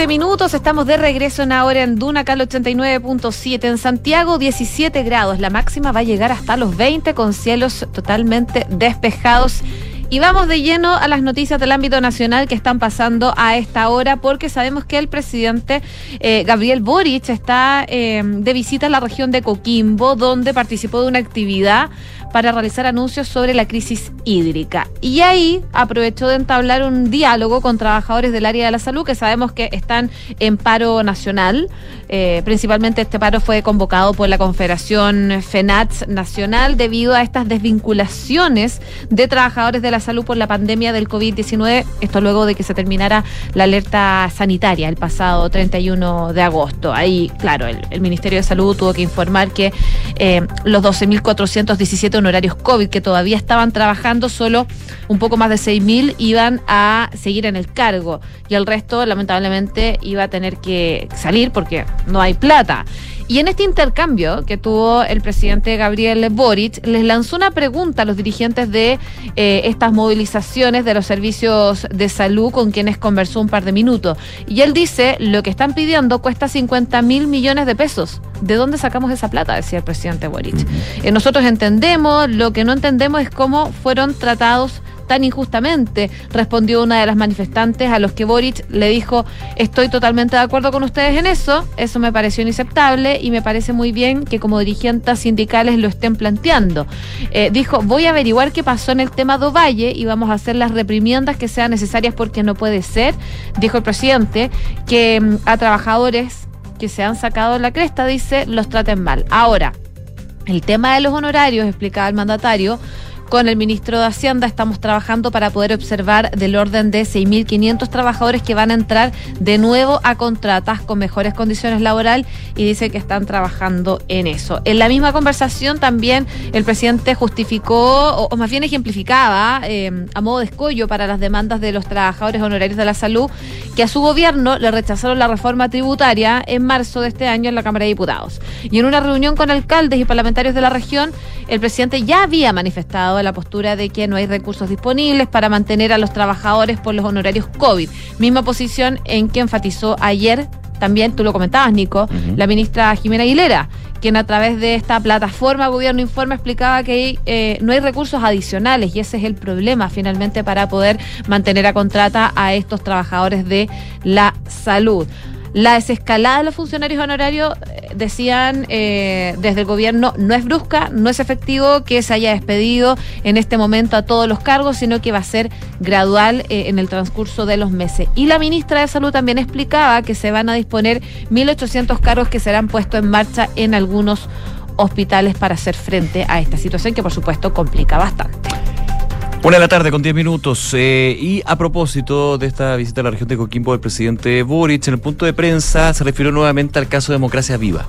Una con siete minutos, estamos de regreso en ahora en Duna, acá al 89.7. En Santiago, 17 grados. La máxima va a llegar hasta los 20 con cielos totalmente despejados. Y vamos de lleno a las noticias del ámbito nacional que están pasando a esta hora, porque sabemos que el presidente eh, Gabriel Boric está eh, de visita a la región de Coquimbo, donde participó de una actividad para realizar anuncios sobre la crisis hídrica. Y ahí aprovechó de entablar un diálogo con trabajadores del área de la salud que sabemos que están en paro nacional. Eh, principalmente este paro fue convocado por la Confederación FENATS Nacional debido a estas desvinculaciones de trabajadores de la Salud por la pandemia del COVID-19, esto luego de que se terminara la alerta sanitaria el pasado 31 de agosto. Ahí, claro, el, el Ministerio de Salud tuvo que informar que eh, los 12.417 honorarios COVID que todavía estaban trabajando, solo un poco más de 6.000 iban a seguir en el cargo y el resto lamentablemente iba a tener que salir porque no hay plata. Y en este intercambio que tuvo el presidente Gabriel Boric, les lanzó una pregunta a los dirigentes de eh, estas movilizaciones de los servicios de salud con quienes conversó un par de minutos. Y él dice, lo que están pidiendo cuesta 50 mil millones de pesos. ¿De dónde sacamos esa plata? Decía el presidente Boric. Eh, nosotros entendemos, lo que no entendemos es cómo fueron tratados tan injustamente, respondió una de las manifestantes a los que Boric le dijo, estoy totalmente de acuerdo con ustedes en eso, eso me pareció inaceptable y me parece muy bien que como dirigentes sindicales lo estén planteando. Eh, dijo, voy a averiguar qué pasó en el tema de Ovalle y vamos a hacer las reprimiendas que sean necesarias porque no puede ser, dijo el presidente, que mm, a trabajadores que se han sacado la cresta, dice, los traten mal. Ahora, el tema de los honorarios, explicaba el mandatario, con el ministro de Hacienda estamos trabajando para poder observar del orden de 6.500 trabajadores que van a entrar de nuevo a contratas con mejores condiciones laboral y dice que están trabajando en eso. En la misma conversación también el presidente justificó o, más bien ejemplificaba eh, a modo de escollo para las demandas de los trabajadores honorarios de la salud que a su gobierno le rechazaron la reforma tributaria en marzo de este año en la Cámara de Diputados. Y en una reunión con alcaldes y parlamentarios de la región, el presidente ya había manifestado la postura de que no hay recursos disponibles para mantener a los trabajadores por los honorarios COVID. Misma posición en que enfatizó ayer, también tú lo comentabas, Nico, la ministra Jimena Aguilera, quien a través de esta plataforma Gobierno Informa explicaba que eh, no hay recursos adicionales y ese es el problema finalmente para poder mantener a contrata a estos trabajadores de la salud. La desescalada de los funcionarios honorarios, eh, decían eh, desde el gobierno, no es brusca, no es efectivo que se haya despedido en este momento a todos los cargos, sino que va a ser gradual eh, en el transcurso de los meses. Y la ministra de Salud también explicaba que se van a disponer 1.800 cargos que serán puestos en marcha en algunos hospitales para hacer frente a esta situación que por supuesto complica bastante. Una la tarde con 10 minutos. eh, y a propósito de esta visita a la región de Coquimbo del presidente Boric, en el punto de prensa se refirió nuevamente al caso Democracia Viva.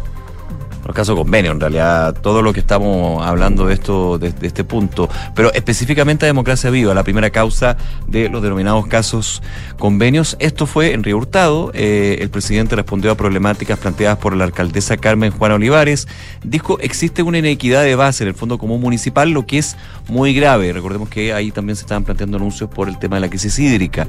Los casos convenio, en realidad, todo lo que estamos hablando de esto, de, de este punto, pero específicamente a Democracia Viva, la primera causa de los denominados casos convenios. Esto fue en Río Hurtado. eh, el presidente respondió a problemáticas planteadas por la alcaldesa Carmen Juana Olivares. Dijo, existe una inequidad de base en el Fondo Común Municipal, lo que es muy grave. Recordemos que ahí también se estaban planteando anuncios por el tema de la crisis hídrica.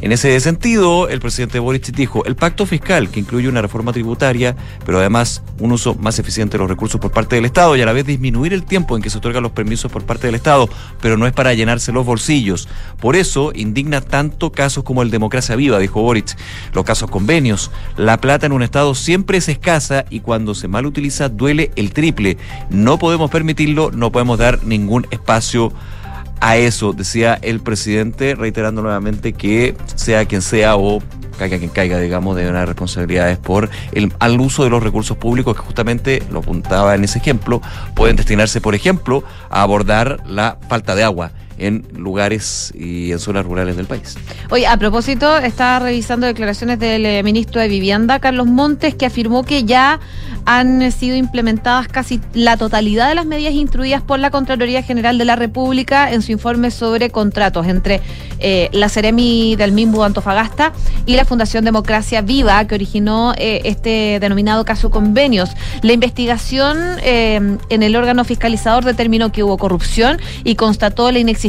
En ese sentido, el presidente Boric dijo, el pacto fiscal, que incluye una reforma tributaria, pero además un uso más eficiente de los recursos por parte del Estado y a la vez disminuir el tiempo en que se otorgan los permisos por parte del Estado, pero no es para llenarse los bolsillos. Por eso indigna tanto casos como el Democracia Viva, dijo Boric, los casos convenios. La plata en un Estado siempre es escasa y cuando se mal utiliza duele el triple. No podemos permitirlo, no podemos dar ningún espacio a eso, decía el presidente, reiterando nuevamente que sea quien sea o caiga quien caiga, digamos, de unas responsabilidades por el al uso de los recursos públicos que justamente lo apuntaba en ese ejemplo, pueden destinarse, por ejemplo, a abordar la falta de agua en lugares y en zonas rurales del país. Oye, a propósito, estaba revisando declaraciones del eh, ministro de Vivienda, Carlos Montes, que afirmó que ya han sido implementadas casi la totalidad de las medidas instruidas por la Contraloría General de la República en su informe sobre contratos entre eh, la Ceremi del Mimbu Antofagasta y la Fundación Democracia Viva, que originó eh, este denominado caso convenios. La investigación en el órgano fiscalizador determinó que hubo corrupción y constató la inexistencia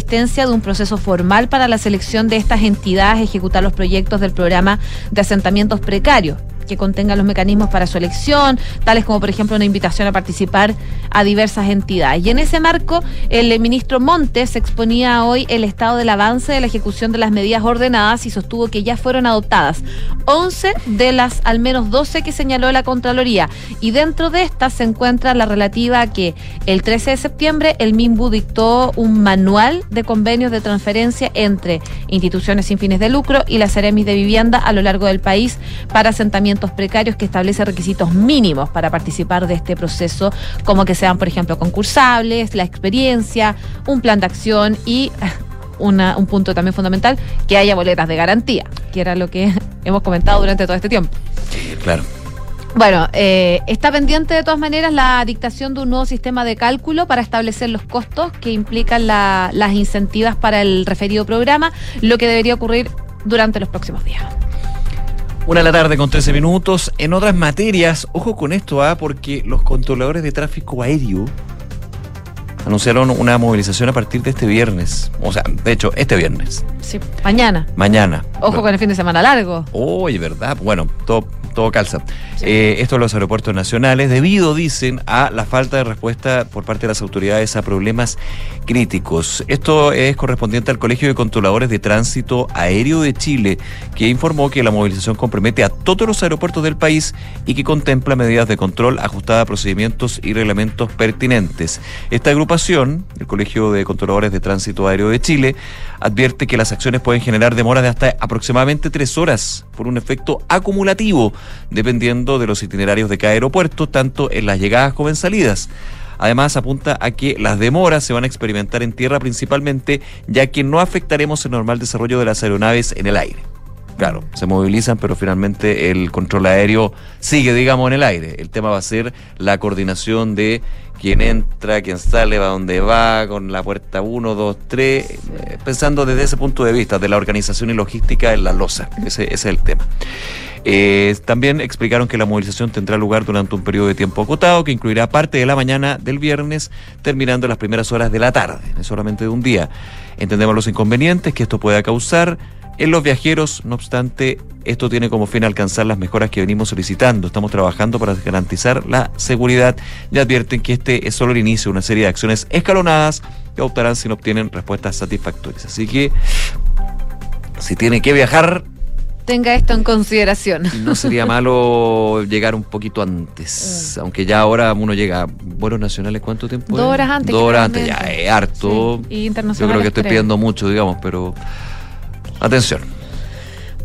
de un proceso formal para la selección de estas entidades ejecutar los proyectos del programa de asentamientos precarios que contengan los mecanismos para su elección, tales como por ejemplo una invitación a participar a diversas entidades. Y en ese marco, el ministro Montes exponía hoy el estado del avance de la ejecución de las medidas ordenadas y sostuvo que ya fueron adoptadas 11 de las al menos 12 que señaló la Contraloría. Y dentro de estas se encuentra la relativa a que el 13 de septiembre el MIMBU dictó un manual de convenios de transferencia entre instituciones sin fines de lucro y las Ceremis de vivienda a lo largo del país para asentamientos precarios que establece requisitos mínimos para participar de este proceso, como que sean, por ejemplo, concursables, la experiencia, un plan de acción y una- un punto también fundamental, que haya boletas de garantía, que era lo que hemos comentado durante todo este tiempo. Claro. Bueno, eh, está pendiente de todas maneras la dictación de un nuevo sistema de cálculo para establecer los costos que implican la- las incentivas para el referido programa, lo que debería ocurrir durante los próximos días. Una de la tarde con 13 minutos. En otras materias, ojo con esto, ¿ah? porque los controladores de tráfico aéreo anunciaron una movilización a partir de este viernes. O sea, de hecho, este viernes. Sí, mañana. Mañana. Ojo con el fin de semana largo. Oye, ¿verdad? Bueno, todo, todo calza. Eh, esto en los aeropuertos nacionales, debido, dicen, a la falta de respuesta por parte de las autoridades a problemas críticos. Esto es correspondiente al Colegio de Controladores de Tránsito Aéreo de Chile, que informó que la movilización compromete a todos los aeropuertos del país y que contempla medidas de control ajustadas a procedimientos y reglamentos pertinentes. Esta agrupación, el Colegio de Controladores de Tránsito Aéreo de Chile, advierte que las acciones pueden generar demoras de hasta aproximadamente tres horas por un efecto acumulativo, dependiendo de los itinerarios de cada aeropuerto, tanto en las llegadas como en salidas. Además, apunta a que las demoras se van a experimentar en tierra principalmente, ya que no afectaremos el normal desarrollo de las aeronaves en el aire. Claro, se movilizan, pero finalmente el control aéreo sigue, digamos, en el aire. El tema va a ser la coordinación de quién entra, quién sale, va dónde va, con la puerta 1, 2, 3, pensando desde ese punto de vista, de la organización y logística en la losa. Ese, ese es el tema. Eh, también explicaron que la movilización tendrá lugar durante un periodo de tiempo acotado que incluirá parte de la mañana del viernes, terminando las primeras horas de la tarde, solamente de un día. Entendemos los inconvenientes que esto pueda causar en los viajeros, no obstante, esto tiene como fin alcanzar las mejoras que venimos solicitando. Estamos trabajando para garantizar la seguridad y advierten que este es solo el inicio de una serie de acciones escalonadas que optarán si no obtienen respuestas satisfactorias. Así que, si tiene que viajar, Tenga esto en consideración. no sería malo llegar un poquito antes. Aunque ya ahora uno llega a vuelos nacionales, ¿cuánto tiempo? Dos horas antes, Dos horas antes, ya es harto. Sí, y Yo internacionales creo que estoy pidiendo mucho, digamos, pero atención.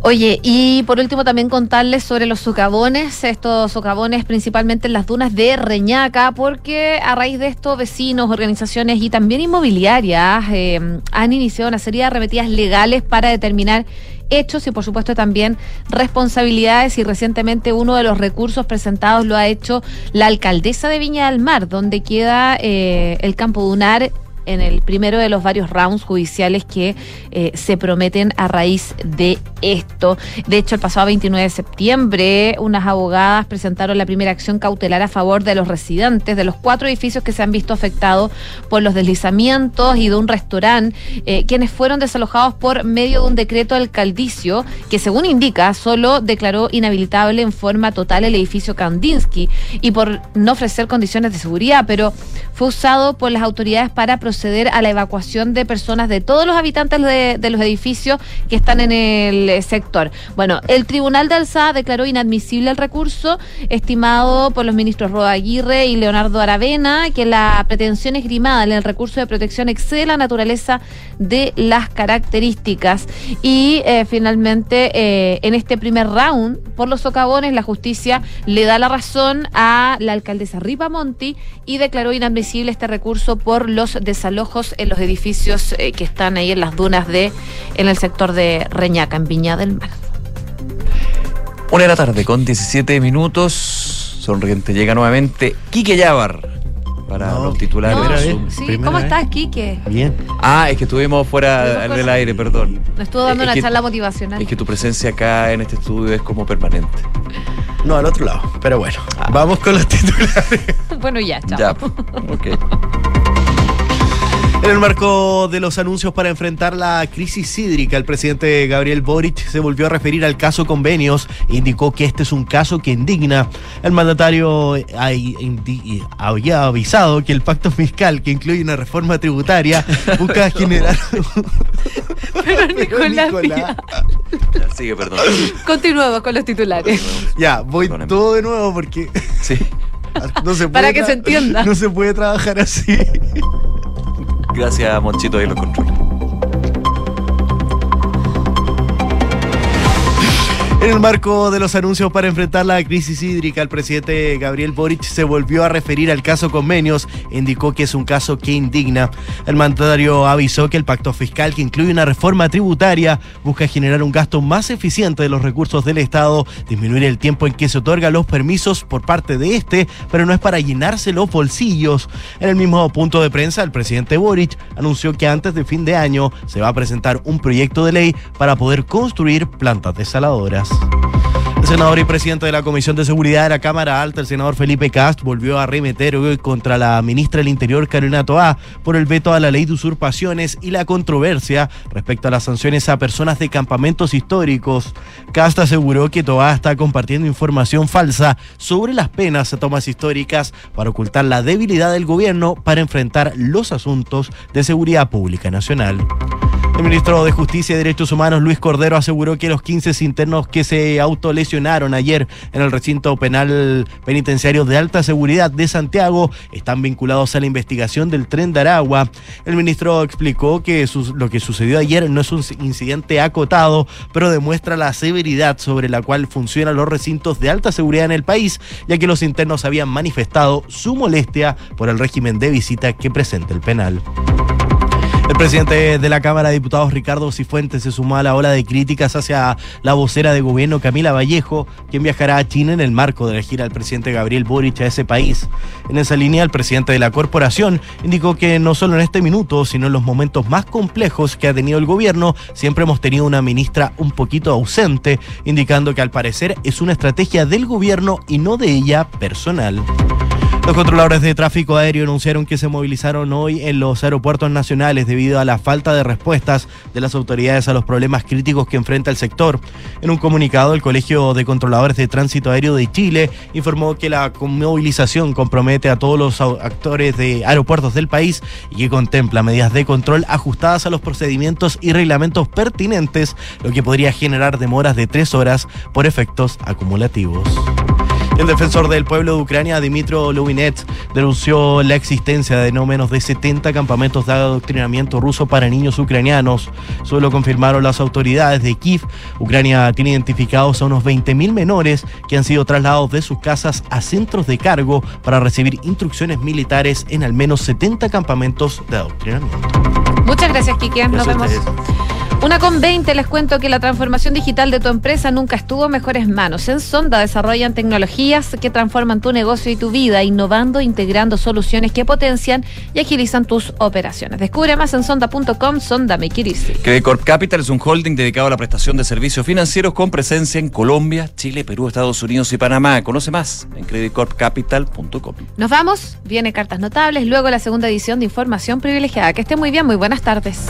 Oye, y por último también contarles sobre los socavones, estos socavones principalmente en las dunas de Reñaca, porque a raíz de esto vecinos, organizaciones y también inmobiliarias eh, han iniciado una serie de arremetidas legales para determinar hechos y por supuesto también responsabilidades y recientemente uno de los recursos presentados lo ha hecho la alcaldesa de Viña del Mar, donde queda eh, el campo dunar en el primero de los varios rounds judiciales que eh, se prometen a raíz de esto. De hecho, el pasado 29 de septiembre, unas abogadas presentaron la primera acción cautelar a favor de los residentes de los cuatro edificios que se han visto afectados por los deslizamientos y de un restaurante, eh, quienes fueron desalojados por medio de un decreto alcaldicio que, según indica, solo declaró inhabilitable en forma total el edificio Kandinsky y por no ofrecer condiciones de seguridad, pero fue usado por las autoridades para proceder a la evacuación de personas de todos los habitantes de, los edificios que están en el eh, sector. Bueno, el Tribunal de Alzada declaró inadmisible el recurso estimado por los ministros Roda Aguirre y Leonardo Aravena que la pretensión esgrimada en el recurso de protección excede la naturaleza de las características y eh, finalmente eh, en este primer round por los socavones la justicia le da la razón a la alcaldesa Ripa Monti y declaró inadmisible este recurso por los desalojos en los edificios eh, que están ahí en las dunas de en el sector de Reñaca en Viña del Mar. Una de la tarde con 17 minutos. Sonriente llega nuevamente Quique Yavar para los titulares. No, de sí. ¿Cómo estás, Quique? Bien. Ah, es que estuvimos fuera del aire, perdón. Me estuvo dando Es una que- charla motivacional. Es que tu presencia acá en este estudio es como permanente. No, al otro lado. Pero bueno, vamos con los titulares. bueno, ya, chao. Ya, ok. En el marco de los anuncios para enfrentar la crisis hídrica, el presidente Gabriel Boric se volvió a referir al caso convenios e indicó que este es un caso que indigna. El mandatario había avisado que el pacto fiscal, que incluye una reforma tributaria, busca generar... Pero Nicolás, Nicolás. Ya, sigue, perdón. Continuamos con los titulares. Ya, voy todo de nuevo porque... Sí. No se Para puede que tra- se entienda. No se puede trabajar así. Gracias, Monchito, ahí los controles. En el marco de los anuncios para enfrentar la crisis hídrica, el presidente Gabriel Boric se volvió a referir al caso Convenios indicó que es un caso que indigna. El mandatario avisó que el pacto fiscal, que incluye una reforma tributaria, busca generar un gasto más eficiente de los recursos del Estado, disminuir el tiempo en que se otorgan los permisos por parte de este, pero no es para llenarse los bolsillos. En el mismo punto de prensa, el presidente Boric anunció que antes de fin de año se va a presentar un proyecto de ley para poder construir plantas desaladoras. El senador y presidente de la Comisión de Seguridad de la Cámara Alta, el senador Felipe Cast, volvió a arremeter hoy contra la ministra del Interior, Carolina Toá, por el veto a la ley de usurpaciones y la controversia respecto a las sanciones a personas de campamentos históricos. Cast aseguró que Toá está compartiendo información falsa sobre las penas a tomas históricas para ocultar la debilidad del gobierno para enfrentar los asuntos de seguridad pública nacional. El ministro de Justicia y Derechos Humanos, Luis Cordero, aseguró que los 15 internos que se autolesionaron ayer en el recinto penal penitenciario de alta seguridad de Santiago están vinculados a la investigación del tren de Aragua. El ministro explicó que lo que sucedió ayer no es un incidente acotado, pero demuestra la severidad sobre la cual funcionan los recintos de alta seguridad en el país, ya que los internos habían manifestado su molestia por el régimen de visita que presenta el penal. Presidente de la Cámara de Diputados, Ricardo Cifuentes, se sumó a la ola de críticas hacia la vocera de gobierno, Camila Vallejo, quien viajará a China en el marco de la gira del presidente Gabriel Boric a ese país. En esa línea, el presidente de la corporación indicó que no solo en este minuto, sino en los momentos más complejos que ha tenido el gobierno, siempre hemos tenido una ministra un poquito ausente, indicando que al parecer es una estrategia del gobierno y no de ella personal. Los controladores de tráfico aéreo anunciaron que se movilizaron hoy en los aeropuertos nacionales debido a la falta de respuestas de las autoridades a los problemas críticos que enfrenta el sector. En un comunicado, el Colegio de Controladores de Tránsito Aéreo de Chile informó que la movilización compromete a todos los actores de aeropuertos del país y que contempla medidas de control ajustadas a los procedimientos y reglamentos pertinentes, lo que podría generar demoras de tres horas por efectos acumulativos. El defensor del pueblo de Ucrania, Dimitro Lubinet, denunció la existencia de no menos de 70 campamentos de adoctrinamiento ruso para niños ucranianos. Solo confirmaron las autoridades de Kiev. Ucrania tiene identificados a unos 20.000 menores que han sido trasladados de sus casas a centros de cargo para recibir instrucciones militares en al menos 70 campamentos de adoctrinamiento. Muchas gracias, Kike. Nos vemos. Una con 20 les cuento que la transformación digital de tu empresa nunca estuvo en mejores manos. En Sonda desarrollan tecnologías que transforman tu negocio y tu vida, innovando, integrando soluciones que potencian y agilizan tus operaciones. Descubre más en sonda.com, Sonda Make It Easy. Credit Corp Capital es un holding dedicado a la prestación de servicios financieros con presencia en Colombia, Chile, Perú, Estados Unidos y Panamá. Conoce más en creditcorpcapital.com. Nos vamos, viene cartas notables, luego la segunda edición de Información Privilegiada. Que esté muy bien, muy buenas tardes.